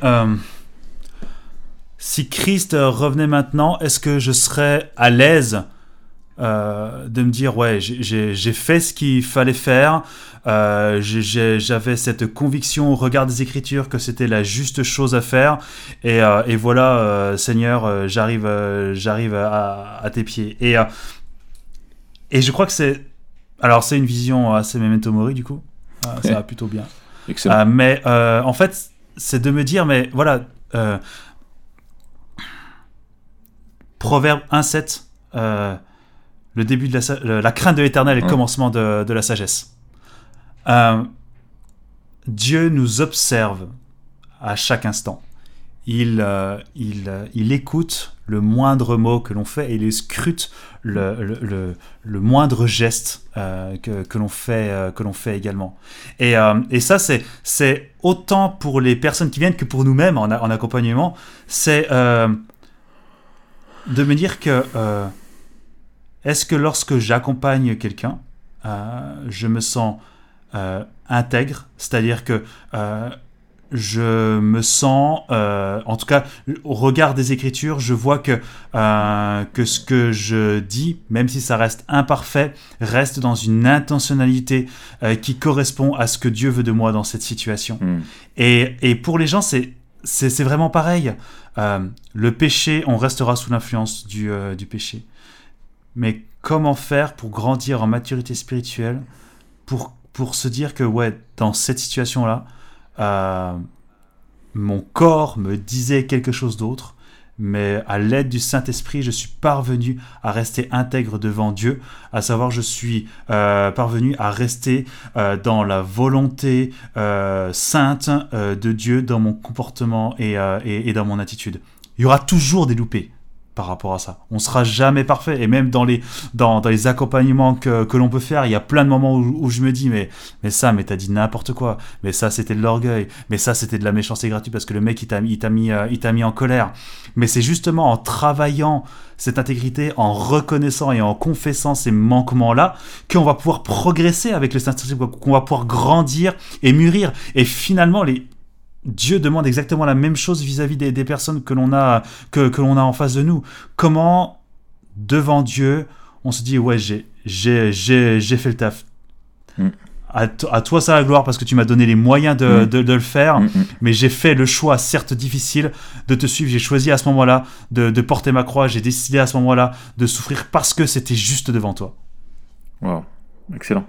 si Christ revenait maintenant, est-ce que je serais à l'aise euh, de me dire ouais j'ai fait ce qu'il fallait faire euh, j'avais cette conviction au regard des écritures que c'était la juste chose à faire et, euh, et voilà Seigneur j'arrive j'arrive à, à, tes pieds. Et et je crois que c'est alors c'est une vision assez memento mori du coup. Ça va plutôt bien. Mais en fait c'est de me dire mais voilà Proverbe 1.7 le début de la, la crainte de l'éternel et le commencement de, de, la sagesse. Euh, Dieu nous observe à chaque instant. Il, euh, il, euh, il, écoute le moindre mot que l'on fait et il scrute le, le, le, moindre geste que, que l'on fait, que l'on fait également. Et, et ça, c'est, c'est autant pour les personnes qui viennent que pour nous-mêmes en, en accompagnement. C'est de me dire que est-ce que lorsque j'accompagne quelqu'un, euh, je me sens euh, intègre, c'est-à-dire que euh, je me sens, en tout cas, au regard des Écritures, je vois que, que ce que je dis, même si ça reste imparfait, reste dans une intentionnalité qui correspond à ce que Dieu veut de moi dans cette situation. Hmm. Et, et, pour les gens, c'est, c'est, vraiment pareil. le péché, on restera sous l'influence du, du péché mais comment faire pour grandir en maturité spirituelle, pour, pour se dire que, ouais, dans cette situation-là, euh, mon corps me disait quelque chose d'autre, mais à l'aide du Saint-Esprit, je suis parvenu à rester intègre devant Dieu, à savoir je suis euh, parvenu à rester euh, dans la volonté sainte de Dieu dans mon comportement et, et, dans mon attitude. Il y aura toujours des loupés par rapport à ça. On sera jamais parfait. Et même dans les, dans, dans les accompagnements que, que l'on peut faire, il y a plein de moments où, je me dis, mais, mais ça, mais t'as dit n'importe quoi. Mais ça, c'était de l'orgueil. Mais ça, c'était de la méchanceté gratuite parce que le mec, il t'a mis, il t'a mis, euh, en colère. Mais c'est justement en travaillant cette intégrité, en reconnaissant et en confessant ces manquements-là, qu'on va pouvoir progresser avec le Saint-Esprit, qu'on va pouvoir grandir et mûrir. Et finalement, les, Dieu demande exactement la même chose vis-à-vis des, personnes que l'on a, que, que l'on a en face de nous. Comment, devant Dieu, on se dit, ouais, j'ai, j'ai, j'ai, fait le taf. Mm. À, toi, ça la gloire parce que tu m'as donné les moyens de, mm. de, le faire, mm, mais j'ai fait le choix, certes difficile, de te suivre. J'ai choisi à ce moment-là de, de porter ma croix. J'ai décidé à ce moment-là de souffrir parce que c'était juste devant toi. Wow, excellent.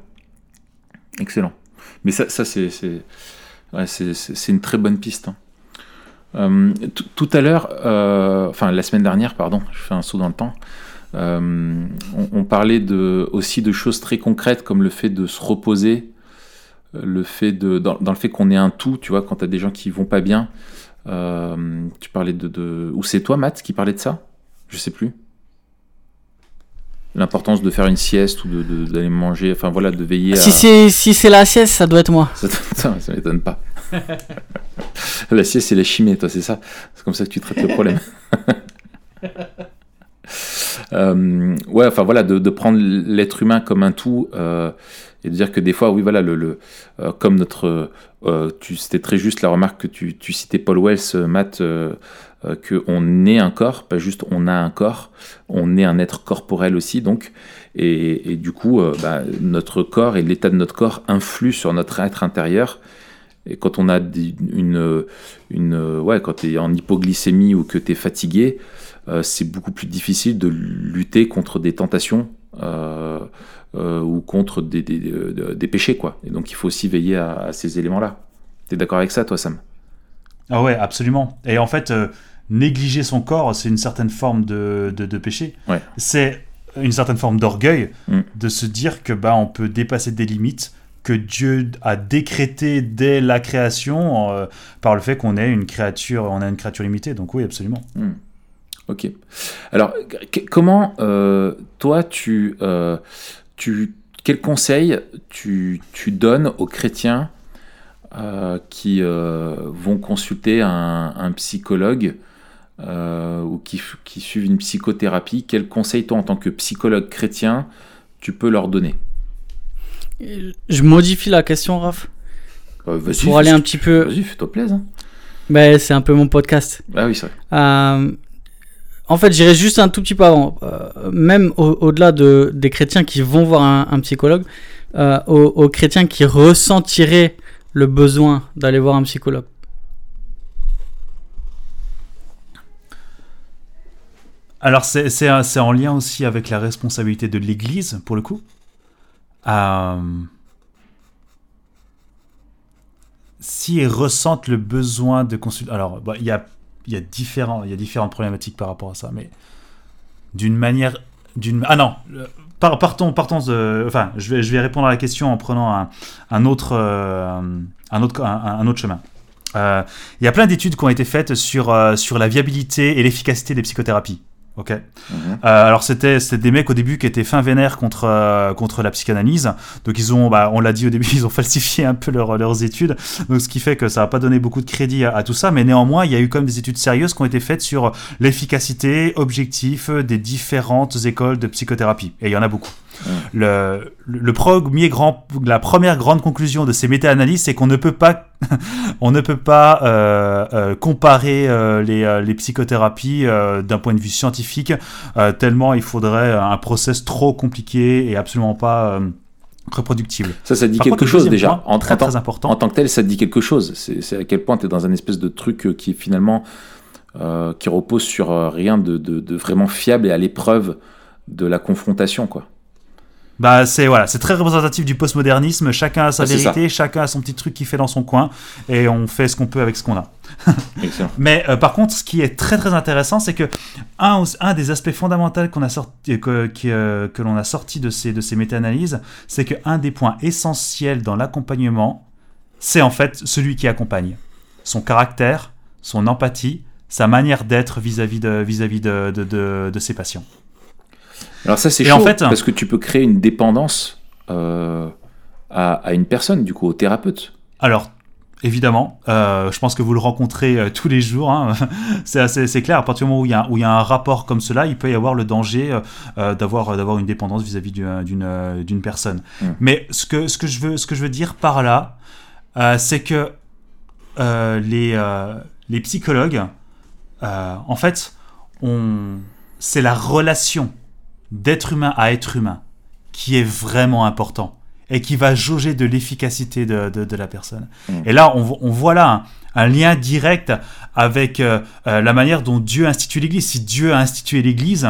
Excellent. Mais ça, ça c'est c'est une très bonne piste. Hein. Euh, tout à l'heure, euh, enfin la semaine dernière, pardon, je fais un saut dans le temps. Euh, on, parlait aussi de choses très concrètes comme le fait de se reposer, le fait de, dans, le fait qu'on est un tout, tu vois, quand tu as des gens qui vont pas bien. tu parlais de, de ou c'est toi, Matt, qui parlait de ça? Je sais plus l'importance de faire une sieste ou d'aller manger, enfin voilà, de veiller. Si c'est si c'est la sieste, ça doit être moi. Ça, ça, m'étonne pas. la sieste, c'est la chimie, toi, c'est ça? C'est comme ça que tu traites le problème. Euh, ouais, enfin voilà, de, prendre l'être humain comme un tout euh, et de dire que des fois, oui, voilà, le, le euh, comme notre, c'était très juste la remarque que tu, tu citais Paul Wells, Matt euh, qu'on est un corps, pas juste on a un corps, on est un être corporel aussi, donc, et, du coup, euh, bah, notre corps et l'état de notre corps influent sur notre être intérieur. Et quand on a une, une ouais, quand es en hypoglycémie ou que tu es fatigué, euh, c'est beaucoup plus difficile de lutter contre des tentations ou contre des, des, péchés. Quoi. Et donc il faut aussi veiller à, ces éléments-là. Tu es d'accord avec ça, toi, Sam? Ah ouais, absolument. Et en fait, euh, négliger son corps, c'est une certaine forme de, de, péché. C'est une certaine forme d'orgueil mm. de se dire que bah, on peut dépasser des limites que Dieu a décrétées dès la création euh, par le fait qu'on est une créature, on a une créature limitée. Donc oui, absolument. Mm. Ok. Alors, comment euh, toi tu, tu quel conseil tu, tu donnes aux chrétiens qui vont consulter un, psychologue ou qui, qui, suivent une psychothérapie, quel conseil toi en tant que psychologue chrétien tu peux leur donner? Je modifie la question, Raph. Pour aller un petit peu. Vas-y, fais-toi plaisir. Ben, c'est un peu mon podcast. Ah oui, c'est vrai. Euh, en fait, j'irai juste un tout petit peu avant. Euh, même au-delà de, des chrétiens qui vont voir un, psychologue, euh, aux, chrétiens qui ressentiraient le besoin d'aller voir un psychologue. Alors, c'est en lien aussi avec la responsabilité de l'Église, pour le coup. Euh s'ils ressentent le besoin de consulter. Alors, bah, il y, a, y, a y a différentes problématiques par rapport à ça, mais d'une manière. Ah non, partons, partons de. Enfin, je vais, je vais répondre à la question en prenant un, un autre, euh, un, autre, un, autre chemin. Euh, il y a plein d'études qui ont été faites sur, euh, sur la viabilité et l'efficacité des psychothérapies. Ok. Mhm. Euh, alors c'était des mecs au début qui étaient fin vénère contre euh, contre la psychanalyse. Donc ils ont, bah, on l'a dit au début, ils ont falsifié un peu leurs études. Donc ce qui fait que ça n'a pas donné beaucoup de crédit à, tout ça. Mais néanmoins, il y a eu quand même des études sérieuses qui ont été faites sur l'efficacité objectif des différentes écoles de psychothérapie. Et il y en a beaucoup. Le, le, premier grand, la première grande conclusion de ces méta-analyses, c'est qu'on ne peut pas, on ne peut pas euh, euh, comparer euh, les, les, psychothérapies d'un point de vue scientifique, tellement il faudrait un process trop compliqué et absolument pas reproductible. Ça, ça dit quelque chose déjà. en, très, très important. en tant que tel, ça dit quelque chose. C'est à quel point tu es dans un espèce de truc qui finalement qui repose sur rien de, de, de, vraiment fiable et à l'épreuve de la confrontation, quoi. Bah c'est voilà, c'est très représentatif du postmodernisme. Chacun a sa vérité, chacun a son petit truc qu'il fait dans son coin, et on fait ce qu'on peut avec ce qu'on a. Mais euh, par contre, ce qui est très très intéressant, c'est que un, un des aspects fondamentaux qu'on a sorti, que, euh, que l'on a sorti de ces de ces méta-analyses, c'est que un des points essentiels dans l'accompagnement, c'est en fait celui qui accompagne, son caractère, son empathie, sa manière d'être vis-à-vis de vis-à-vis de, de, de, de ses patients. Alors ça c'est chaud, en fait, parce que tu peux créer une dépendance euh, à, une personne, du coup, au thérapeute. Alors, évidemment, euh, je pense que vous le rencontrez euh, tous les jours, hein. c'est clair, à partir du moment où il, y a, où il y a un rapport comme cela, il peut y avoir le danger d'avoir une dépendance vis-à-vis d'une personne. Mm. Mais ce que, ce, que je veux, ce que je veux dire par là, c'est que les, les psychologues, en fait, c'est la relation d'être humain à être humain qui est vraiment important et qui va jauger de l'efficacité de, de, la personne. Mm. Et là, on, on voit là un, lien direct avec euh, euh, la manière dont Dieu institue l'Église. Si Dieu a institué l'Église,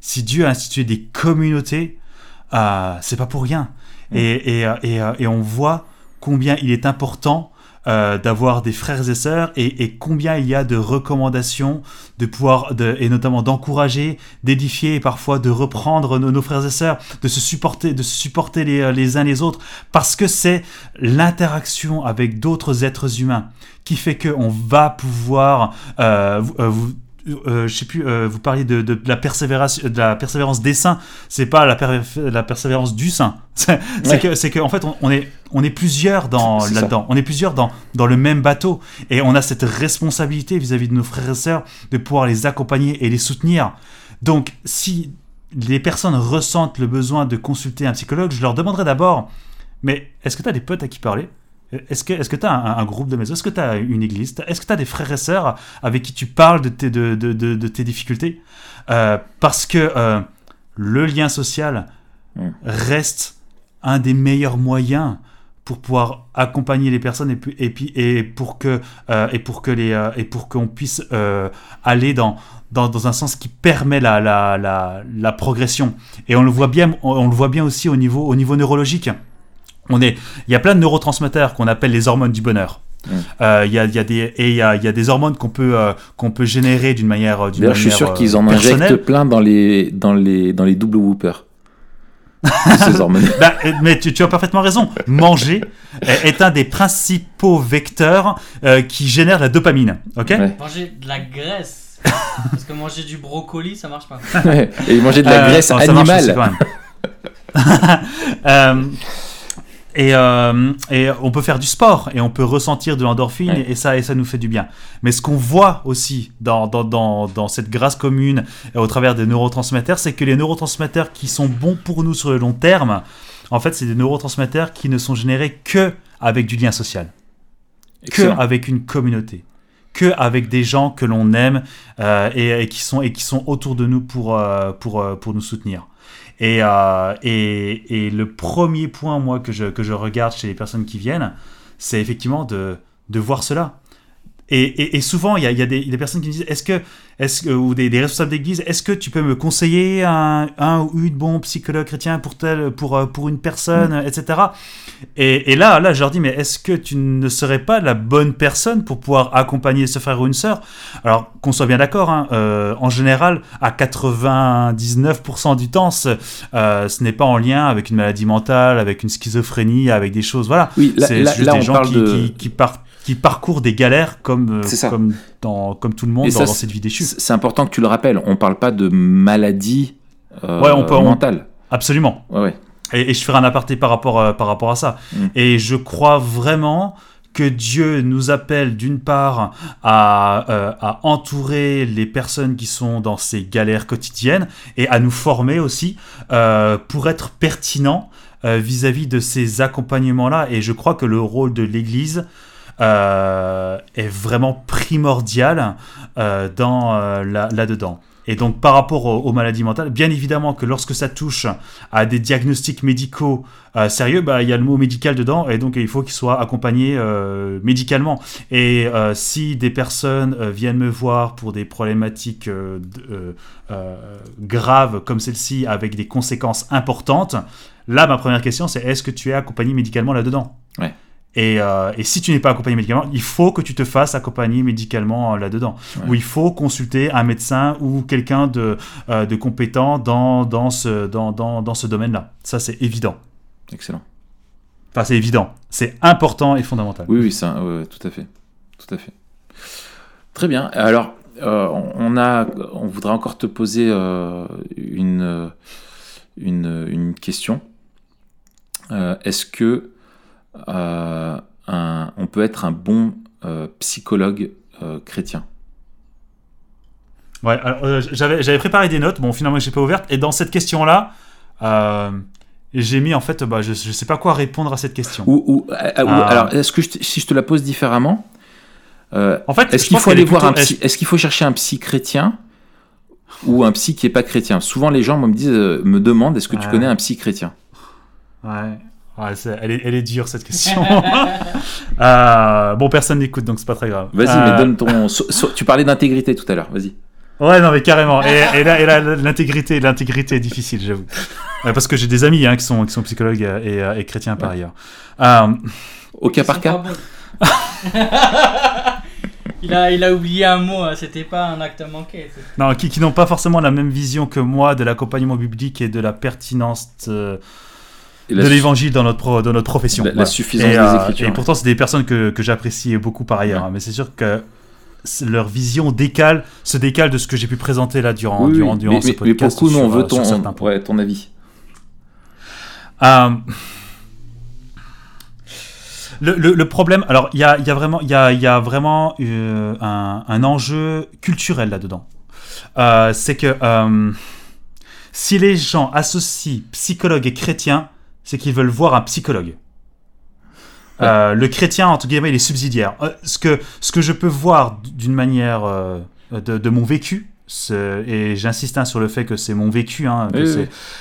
si Dieu a institué des communautés, euh, c'est pas pour rien. Mm. Et, et, et, et, on voit combien il est important euh, d'avoir des frères et sœurs et, combien il y a de recommandations de pouvoir de, et notamment d'encourager, d'édifier et parfois de reprendre nos, frères et sœurs, de se supporter, de se supporter les, euh, les uns les autres parce que c'est l'interaction avec d'autres êtres humains qui fait qu'on va pouvoir euh, euh vous, euh, je sais plus, euh, vous parliez de, de, la persévérance, de la persévérance des saints. C'est pas la, la, persévérance du saint. c'est que, c'est que, en fait, on, est, on est plusieurs dans là-dedans. On est plusieurs dans, dans le même bateau, et on a cette responsabilité vis-à-vis de nos frères et sœurs de pouvoir les accompagner et les soutenir. Donc, si les personnes ressentent le besoin de consulter un psychologue, je leur demanderai d'abord, mais est-ce que tu as des potes à qui parler? Est-ce que est tu as un, groupe de maison? Est-ce que tu as une église? Est-ce que tu as des frères et sœurs avec qui tu parles de tes, de, de, de, tes difficultés? Euh, Parce que euh, le lien social mm. reste un des meilleurs moyens pour pouvoir accompagner les personnes et, et, puis, et pour que euh, et pour que les et pour qu'on puisse aller dans, dans, dans un sens qui permet la, la, la, la, progression. Et on le voit bien on, on le voit bien aussi au niveau au niveau neurologique on est, il y a plein de neurotransmetteurs qu'on appelle les hormones du bonheur. Euh, il y, a, y, a des et il y a, y a, des hormones qu'on peut euh, qu'on peut générer d'une manière d'une D'ailleurs, je suis sûr qu'ils en injectent plein dans les dans les dans les double whoopers. ces hormones. Bah, mais tu, tu, as parfaitement raison. Manger est un des principaux vecteurs euh, qui génère la dopamine. Ok? Manger de la graisse. Parce que manger du brocoli, ça marche pas. et manger de la graisse animale. euh, Et, euh, et, on peut faire du sport et on peut ressentir de l'endorphine et, ça, et ça nous fait du bien. Mais ce qu'on voit aussi dans, dans, dans, dans, cette grâce commune et au travers des neurotransmetteurs, c'est que les neurotransmetteurs qui sont bons pour nous sur le long terme, en fait, c'est des neurotransmetteurs qui ne sont générés que avec du lien social, que avec une communauté, que avec des gens que l'on aime euh, et, qui sont, et qui sont autour de nous pour, euh, pour, pour nous soutenir. Euh, et, le premier point, moi, que je, que je regarde chez les personnes qui viennent, c'est effectivement de voir cela. Et, et, souvent, il y a, y a, des personnes qui me disent est-ce que, ou des, responsables d'église, est-ce que tu peux me conseiller un, un, ou une bon psychologue chrétien pour, tel, pour, euh, pour une personne, mm. etc. Et, et, là, là, je leur dis mais est-ce que tu ne serais pas la bonne personne pour pouvoir accompagner ce frère ou une sœur? Alors, qu'on soit bien d'accord, hein, euh, en général, à 99% du temps, ce, euh, ce n'est pas en lien avec une maladie mentale, avec une schizophrénie, avec des choses. Voilà. Oui, c'est juste des gens qui, de... qui, qui partent qui parcourt des galères comme, euh, comme, dans, comme tout le monde dans, cette vie déchue. C'est important que tu le rappelles, on parle pas de maladie euh, ouais, on peut, mentale. absolument. Ouais, ouais. Et, je ferai un aparté par rapport, euh, par rapport à ça. Mm. Et je crois vraiment que Dieu nous appelle d'une part à, à, entourer les personnes qui sont dans ces galères quotidiennes et à nous former aussi pour être pertinent vis-à-vis -vis de ces accompagnements-là. Et je crois que le rôle de l'Église euh, est vraiment primordial euh, dans euh, là-dedans. Et donc par rapport aux, maladies mentales, bien évidemment que lorsque ça touche à des diagnostics médicaux sérieux, bah, il y a le mot médical dedans, et donc il faut qu'il soit accompagné médicalement. Et si des personnes viennent me voir pour des problématiques graves comme celle-ci, avec des conséquences importantes, là ma première question c'est est-ce que tu es accompagné médicalement là-dedans? Euh, et, si tu n'es pas accompagné médicalement, il faut que tu te fasses accompagner médicalement euh, là-dedans. Ou il faut consulter un médecin ou quelqu'un de, euh, de compétent dans, dans ce, dans, dans, dans ce domaine-là. Ça, c'est évident. Excellent. Enfin, c'est évident. C'est important et fondamental. Oui, oui, ça, tout à fait. Tout à fait. Très bien. Alors, on, a, on voudrait encore te poser une, une, une, question. Est-ce que euh, on peut être un bon euh, psychologue euh, chrétien. Ouais, j'avais, préparé des notes, bon finalement j'ai pas ouverte, et dans cette question-là, j'ai mis en fait, bah, je, je sais pas quoi répondre à cette question. Ou, alors, est-ce que si je te la pose différemment, en fait, est-ce qu'il faut aller voir un psy, est-ce qu'il faut chercher un psy chrétien ou un psy qui est pas chrétien? Souvent les gens me disent, me demandent, est-ce que tu connais un psy chrétien? Ouais elle, est, elle, est, dure cette question. Euh, bon, personne n'écoute donc c'est pas très grave. Vas-y, mais euh, donne ton. tu parlais d'intégrité tout à l'heure, vas-y. Ouais, non, mais carrément. Et, là, l'intégrité, l'intégrité est difficile, j'avoue. Parce que j'ai des amis hein, qui, sont, qui sont psychologues et, chrétiens par ailleurs. Euh, Au cas par cas il, a, il a oublié un mot, hein, c'était pas un acte manqué. Non, qui, qui n'ont pas forcément la même vision que moi de l'accompagnement biblique et de la pertinence de l'évangile dans notre, dans notre profession. La, suffisance des euh, écritures. Et pourtant, c'est des personnes que, que j'apprécie beaucoup par ailleurs. Hein, mais c'est sûr que leur vision décale, se décale de ce que j'ai pu présenter là durant, durant, durant ce podcast. Mais pour le coup, nous, on veut ton, ouais, ton avis. Euh, le, le, problème, alors il y a, y a, vraiment, y a, y a vraiment euh, un, un, enjeu culturel là-dedans. c'est que si les gens associent psychologue et chrétien, c'est qu'ils veulent voir un psychologue. Euh, le chrétien, entre guillemets, il est subsidiaire. Euh, ce, que, ce que je peux voir d'une manière euh, de, de, mon vécu, et j'insiste hein, sur le fait que c'est mon vécu, hein,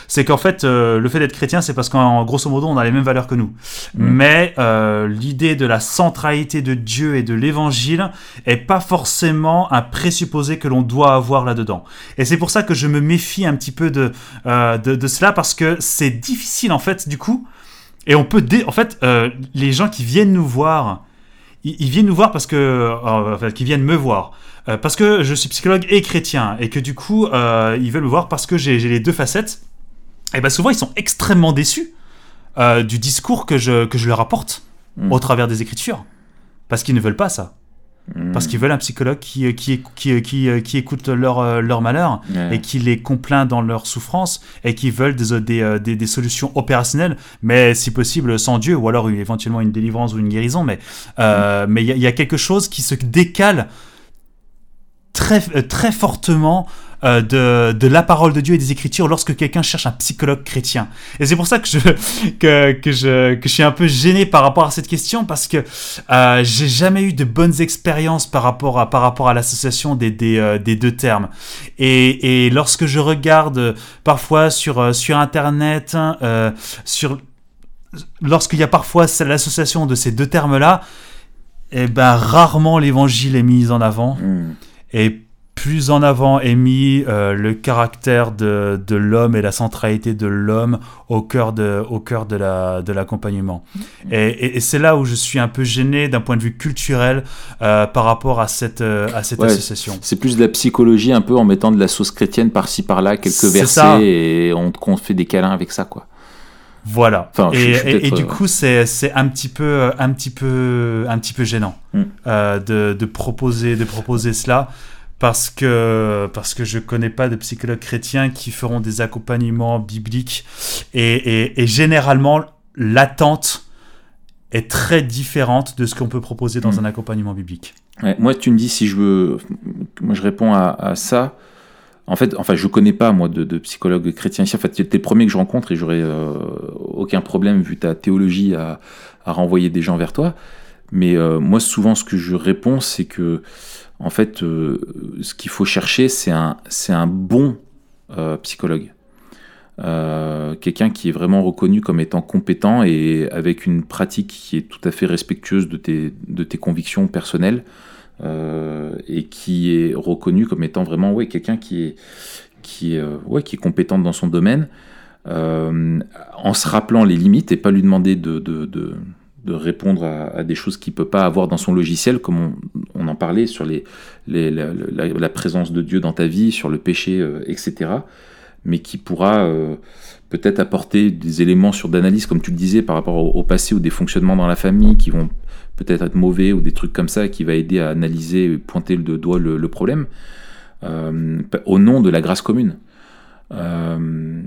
c'est qu'en fait, euh, le fait d'être chrétien, c'est parce qu'en grosso modo, on a les mêmes valeurs que nous. Mm. Mais euh, l'idée de la centralité de Dieu et de l'évangile est pas forcément un présupposé que l'on doit avoir là-dedans. Et c'est pour ça que je me méfie un petit peu de, euh, de, de, cela, parce que c'est difficile, en fait, du coup. Et on peut... Dé en fait, les gens qui viennent nous voir, ils, ils viennent nous voir parce que... enfin, qui viennent me voir euh, parce que je suis psychologue et chrétien, et que du coup, euh, ils veulent me voir parce que j'ai les deux facettes, et bien souvent, ils sont extrêmement déçus euh, du discours que je, que je leur apporte hmm. au travers des Écritures, parce qu'ils ne veulent pas ça. Parce qu'ils veulent un psychologue qui, qui, qui, qui, qui écoute leur, leur malheur et qui les complaint dans leur souffrance et qui veulent des, des, des, des, solutions opérationnelles, mais si possible sans Dieu, ou alors éventuellement une délivrance ou une guérison. Mais euh, mais il y, a quelque chose qui se décale très, très fortement euh, de, de, la parole de Dieu et des Écritures lorsque quelqu'un cherche un psychologue chrétien. Et c'est pour ça que je, que, je, que je suis un peu gêné par rapport à cette question parce que euh, j'ai jamais eu de bonnes expériences par rapport à, par rapport à l'association des, des, euh, des, deux termes. Et, et, lorsque je regarde parfois sur, sur Internet, sur lorsqu'il y a parfois l'association de ces deux termes-là, eh ben, rarement l'évangile est mis en avant. Hmm. Et plus en avant est mis euh, le caractère de, de l'homme et la centralité de l'homme au cœur de, au cœur de, la, de l'accompagnement. Mm-hmm. Et, et, c'est là où je suis un peu gêné d'un point de vue culturel euh, par rapport à cette, euh, à cette association. C'est plus de la psychologie un peu en mettant de la sauce chrétienne par-ci par-là, quelques versets et on, on fait des câlins avec ça quoi. Voilà. et, et, du coup, c'est, c'est un petit peu, un petit peu, un petit peu gênant mm. de, de, proposer, de proposer cela parce que parce que je connais pas de psychologues chrétiens qui feront des accompagnements bibliques et, et, généralement l'attente est très différente de ce qu'on peut proposer dans hmm. un accompagnement biblique. moi, tu me dis si je veux, moi je réponds à, ça. En fait, enfin, je connais pas moi de, de psychologue chrétien ici. En fait, tu le premier que je rencontre et j'aurais euh, aucun problème vu ta théologie à, renvoyer des gens vers toi. Mais euh, moi, souvent, ce que je réponds, c'est que en fait, euh, ce qu'il faut chercher, c'est un, bon psychologue. Quelqu'un qui est vraiment reconnu comme étant compétent et avec une pratique qui est tout à fait respectueuse de tes convictions personnelles et qui est reconnu comme étant vraiment ouais, quelqu'un qui est, qui, est, ouais, qui est compétent dans son domaine, en se rappelant les limites et pas lui demander de, de, de répondre à, des choses qu'il ne peut pas avoir dans son logiciel, comme on, en parlait sur les, la, présence de Dieu dans ta vie, sur le péché, euh, etc. Mais qui pourra euh, peut-être apporter des éléments sur d'analyse, comme tu le disais, par rapport au, passé ou des fonctionnements dans la famille qui vont peut-être être mauvais ou des trucs comme ça, qui va aider à analyser et pointer le doigt le, problème, euh, au nom de la grâce commune. Euh,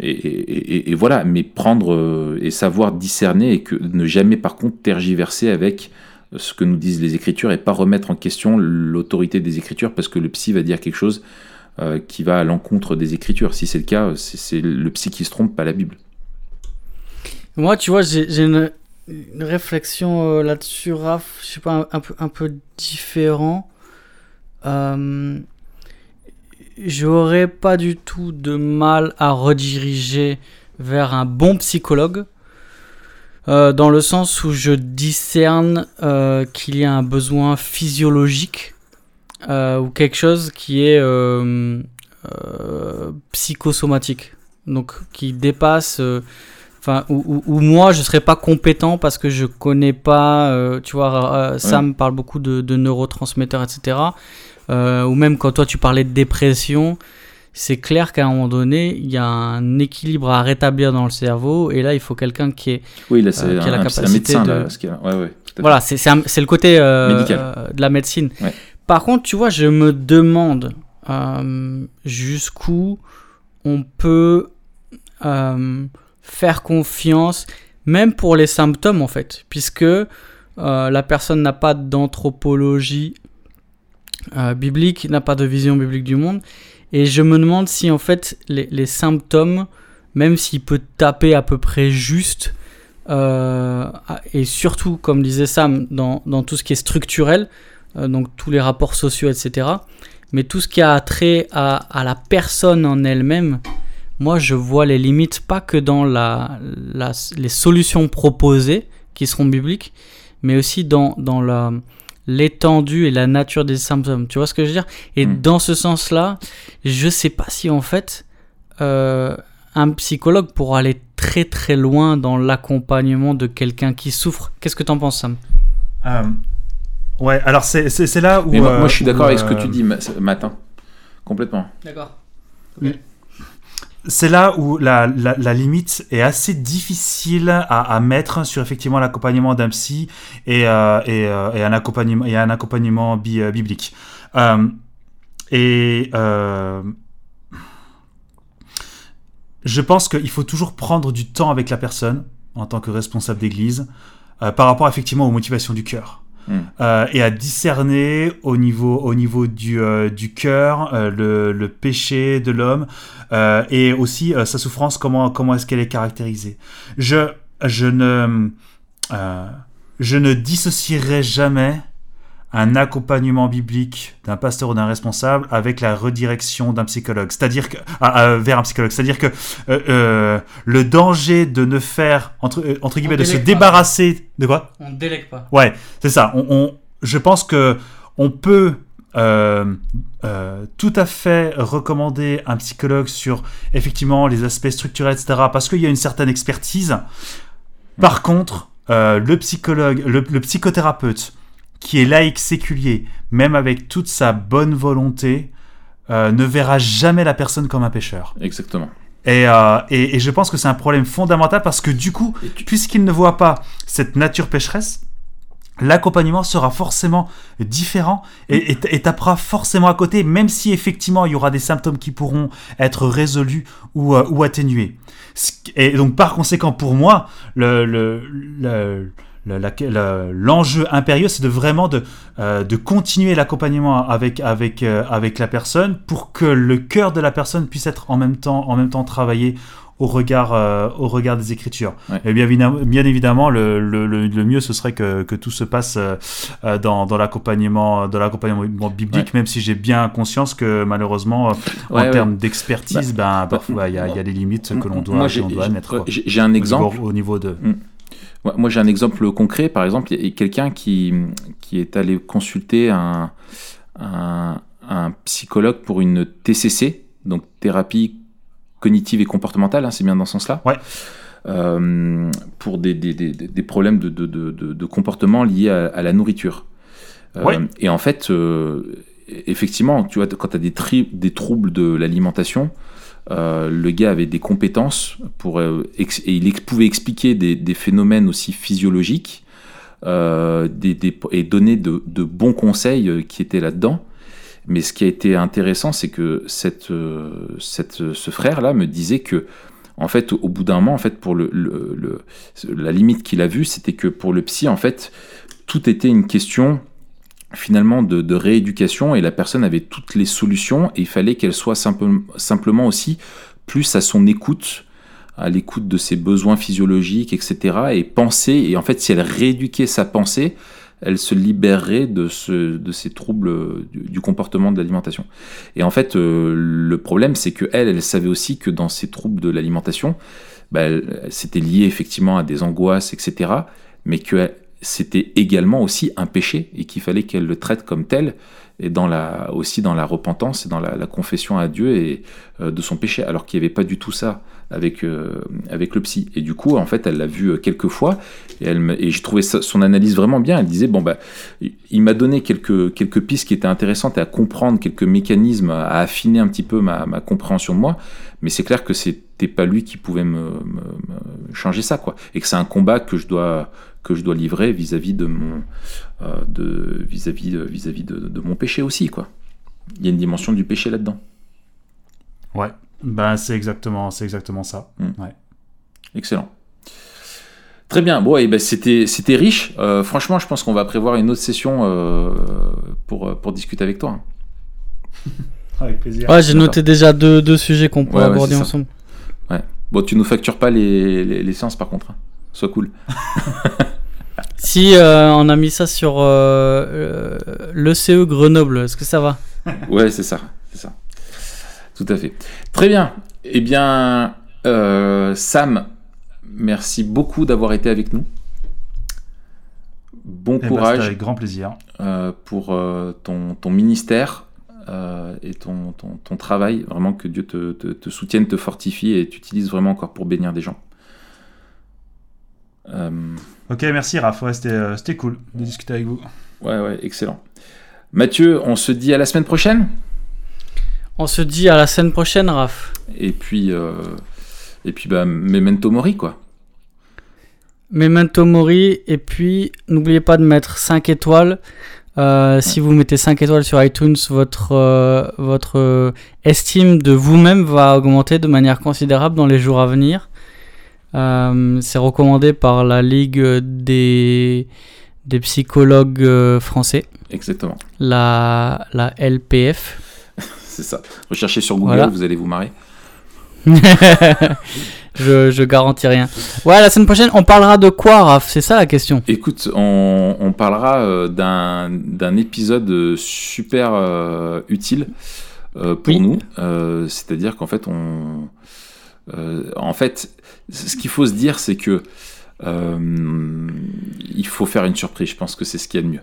et, voilà, mais prendre euh, et savoir discerner et que ne jamais par contre tergiverser avec ce que nous disent les Écritures et pas remettre en question l'autorité des Écritures parce que le psy va dire quelque chose euh, qui va à l'encontre des Écritures. Si c'est le cas, c'est le psy qui se trompe, pas la Bible. Moi, tu vois, j'ai une, réflexion là-dessus, Raph, je sais pas, un, peu, un peu différent. Euh, j'aurais pas du tout de mal à rediriger vers un bon psychologue. Euh, dans le sens où je discerne euh, qu'il y a un besoin physiologique euh, ou quelque chose qui est psychosomatique, donc qui dépasse, enfin, où, moi je serais pas compétent parce que je connais pas, tu vois, Sam parle beaucoup de, de neurotransmetteurs, etc. Euh, ou même quand toi tu parlais de dépression, c'est clair qu'à un moment donné, il y a un équilibre à rétablir dans le cerveau, et là, il faut quelqu'un qui, est, oui, là, euh, qui a la capacité un médecin, de... Là, ouais, ouais, voilà, c'est le côté euh, de la médecine. Par contre, tu vois, je me demande jusqu'où on peut faire confiance, même pour les symptômes, en fait, puisque la personne n'a pas d'anthropologie euh, biblique, n'a pas de vision biblique du monde. Et je me demande si en fait les, symptômes, même s'il peut taper à peu près juste, euh, et surtout, comme disait Sam, dans, tout ce qui est structurel, euh, donc tous les rapports sociaux, etc., mais tout ce qui a trait à, à la personne en elle-même, moi je vois les limites pas que dans la, la, les solutions proposées qui seront bibliques, mais aussi dans, dans la, l'étendue et la nature des symptômes. Tu vois ce que je veux dire? Et hmm. dans ce sens-là, je sais pas si en fait euh, un psychologue pourra aller très très loin dans l'accompagnement de quelqu'un qui souffre. Qu'est-ce que tu en penses, Sam? Euh, Ouais, alors c'est là où. moi, je suis d'accord avec ce que tu dis, Matin. Complètement. D'accord. c'est là où la, la, limite est assez difficile à, à mettre sur effectivement l'accompagnement d'un psy et, euh, et, euh, et, un accompagnement, et un accompagnement biblique. et je pense qu'il faut toujours prendre du temps avec la personne en tant que responsable d'église par rapport effectivement aux motivations du cœur. Euh, et à discerner au niveau, au niveau du, euh, cœur euh, le, le, péché de l'homme et aussi sa souffrance, comment, comment est-ce qu'elle est caractérisée. Je, je, ne, je ne dissocierai jamais un accompagnement biblique d'un pasteur ou d'un responsable avec la redirection d'un psychologue, c'est-à-dire que ah, ah, vers un psychologue, c'est-à-dire que euh, euh, le danger de ne faire entre euh, entre guillemets de se débarrasser de quoi? On ne délègue pas. Ouais, c'est ça. On, je pense que on peut tout à fait recommander un psychologue sur effectivement les aspects structurels, etc. Parce qu'il y a une certaine expertise. Par contre, le psychologue, le psychothérapeute qui est laïque séculier, même avec toute sa bonne volonté, euh, ne verra jamais la personne comme un pécheur. Exactement. Euh, et, et, je pense que c'est un problème fondamental parce que du coup, puisqu'il ne voit pas cette nature pécheresse, l'accompagnement sera forcément différent et, et, tapera forcément à côté, même si effectivement il y aura des symptômes qui pourront être résolus ou, euh, ou atténués. Et donc par conséquent, pour moi, le, le, le l'enjeu impérieux, c'est de vraiment de, euh, de continuer l'accompagnement avec, avec, euh, avec la personne pour que le cœur de la personne puisse être en même temps, en même temps travaillé au regard, euh, au regard des Écritures. Et bien, bien évidemment, le, le, le, mieux, ce serait que, que tout se passe dans, dans l'accompagnement biblique, même si j'ai bien conscience que malheureusement, en termes d'expertise, bah, ben, parfois, il y, a, y, a des limites que l'on doit, doit mettre. J'ai un exemple. Au niveau, de... Mm. Moi, j'ai un exemple concret. Par exemple, il y a quelqu'un qui, qui est allé consulter un, un, psychologue pour une TCC, donc thérapie cognitive et comportementale, hein, c'est bien dans ce sens-là. Ouais. Euh, pour des, des, des, des problèmes de, de, de, de, comportement liés à, la nourriture. Euh, ouais. Et en fait, euh, effectivement, tu vois, quand tu as des, des troubles de l'alimentation, euh, le gars avait des compétences pour, euh, et il pouvait expliquer des, phénomènes aussi physiologiques euh, et donner de, bons conseils qui étaient là-dedans. Mais ce qui a été intéressant, c'est que ce frère-là me disait que, en fait, au bout d'un moment, en fait, pour le la limite qu'il a vue, c'était que pour le psy, en fait, tout était une question finalement de, rééducation et la personne avait toutes les solutions et il fallait qu'elle soit simplement aussi plus à son écoute, à l'écoute de ses besoins physiologiques, etc. et penser, et en fait si elle rééduquait sa pensée, elle se libérerait de, ce, ces troubles du, comportement de l'alimentation. Et en fait, euh, le problème, c'est que elle, savait aussi que dans ces troubles de l'alimentation, bah, c'était lié effectivement à des angoisses, etc. Mais que c'était également aussi un péché et qu'il fallait qu'elle le traite comme tel et dans la, aussi dans la repentance et dans la, confession à Dieu et euh, de son péché, alors qu'il n'y avait pas du tout ça avec, euh, avec le psy. Et du coup, en fait, elle l'a vu euh, quelques fois et, elle et j'ai trouvé son analyse vraiment bien. Elle disait, bon, bah, il m'a donné quelques, quelques pistes qui étaient intéressantes à comprendre, quelques mécanismes, à affiner un petit peu ma, ma compréhension de moi, mais c'est clair que c'était pas lui qui pouvait me, me, changer ça, quoi. Et que c'est un combat que je dois que je dois livrer vis-à-vis de mon euh, de vis-à-vis de, vis-à-vis de, mon péché aussi quoi. Il y a une dimension du péché là-dedans. Ouais, ben c'est exactement c'est exactement ça. Hmm. Ouais. Excellent. Très bien, bon, et ben c'était, c'était riche. Euh, franchement, je pense qu'on va prévoir une autre session euh, pour, pour discuter avec toi. avec plaisir. Ouais, j'ai noté déjà deux, deux sujets qu'on pourrait aborder ensemble. Ouais. Bon, tu nous factures pas les, les, séances par contre. Hein. Sois cool. Si euh, on a mis ça sur euh, euh l'ECE Grenoble, est-ce que ça va? Ouais, c'est ça, c'est ça. Tout à fait. Très bien. Eh bien, euh, Sam, merci beaucoup d'avoir été avec nous. Bon eh ben, courage. avec grand plaisir. pour ton, ton, ministère et ton, ton, ton, travail. Vraiment que Dieu te, te, te soutienne, te fortifie et t'utilise vraiment encore pour bénir des gens. Euh, ok, merci Raph, euh, c'était cool de discuter avec vous. Ouais, ouais, excellent. Mathieu, on se dit à la semaine prochaine? On se dit à la semaine prochaine, Raph. Et puis, euh, et puis bah, Memento Mori, quoi. Memento Mori. Et puis, n'oubliez pas de mettre 5 étoiles. Euh, si vous mettez 5 étoiles sur iTunes, votre, euh, votre euh, estime de vous-même va augmenter de manière considérable dans les jours à venir. Euh, c'est recommandé par la Ligue des, des psychologues français, Exactement. la, la LPF. C'est ça. Recherchez sur Google, Voilà. vous allez vous marrer. je, je garantis rien. Ouais, la semaine prochaine, on parlera de quoi, Raph? C'est ça la question. Écoute, on, on parlera euh, d'un épisode super euh, utile euh, pour Oui. nous. Euh, C'est-à-dire qu'en fait, on, en fait, ce qu'il faut se dire, c'est que il faut faire une surprise. Je pense que c'est ce qu'il y a de mieux.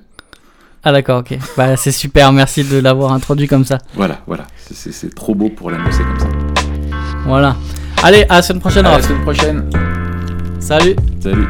Ah d'accord, ok. Bah c'est super, merci de l'avoir introduit comme ça. Voilà, voilà. C'est trop beau pour l'annoncer comme ça. Voilà. Allez, à la semaine prochaine, À la semaine prochaine. Salut Salut.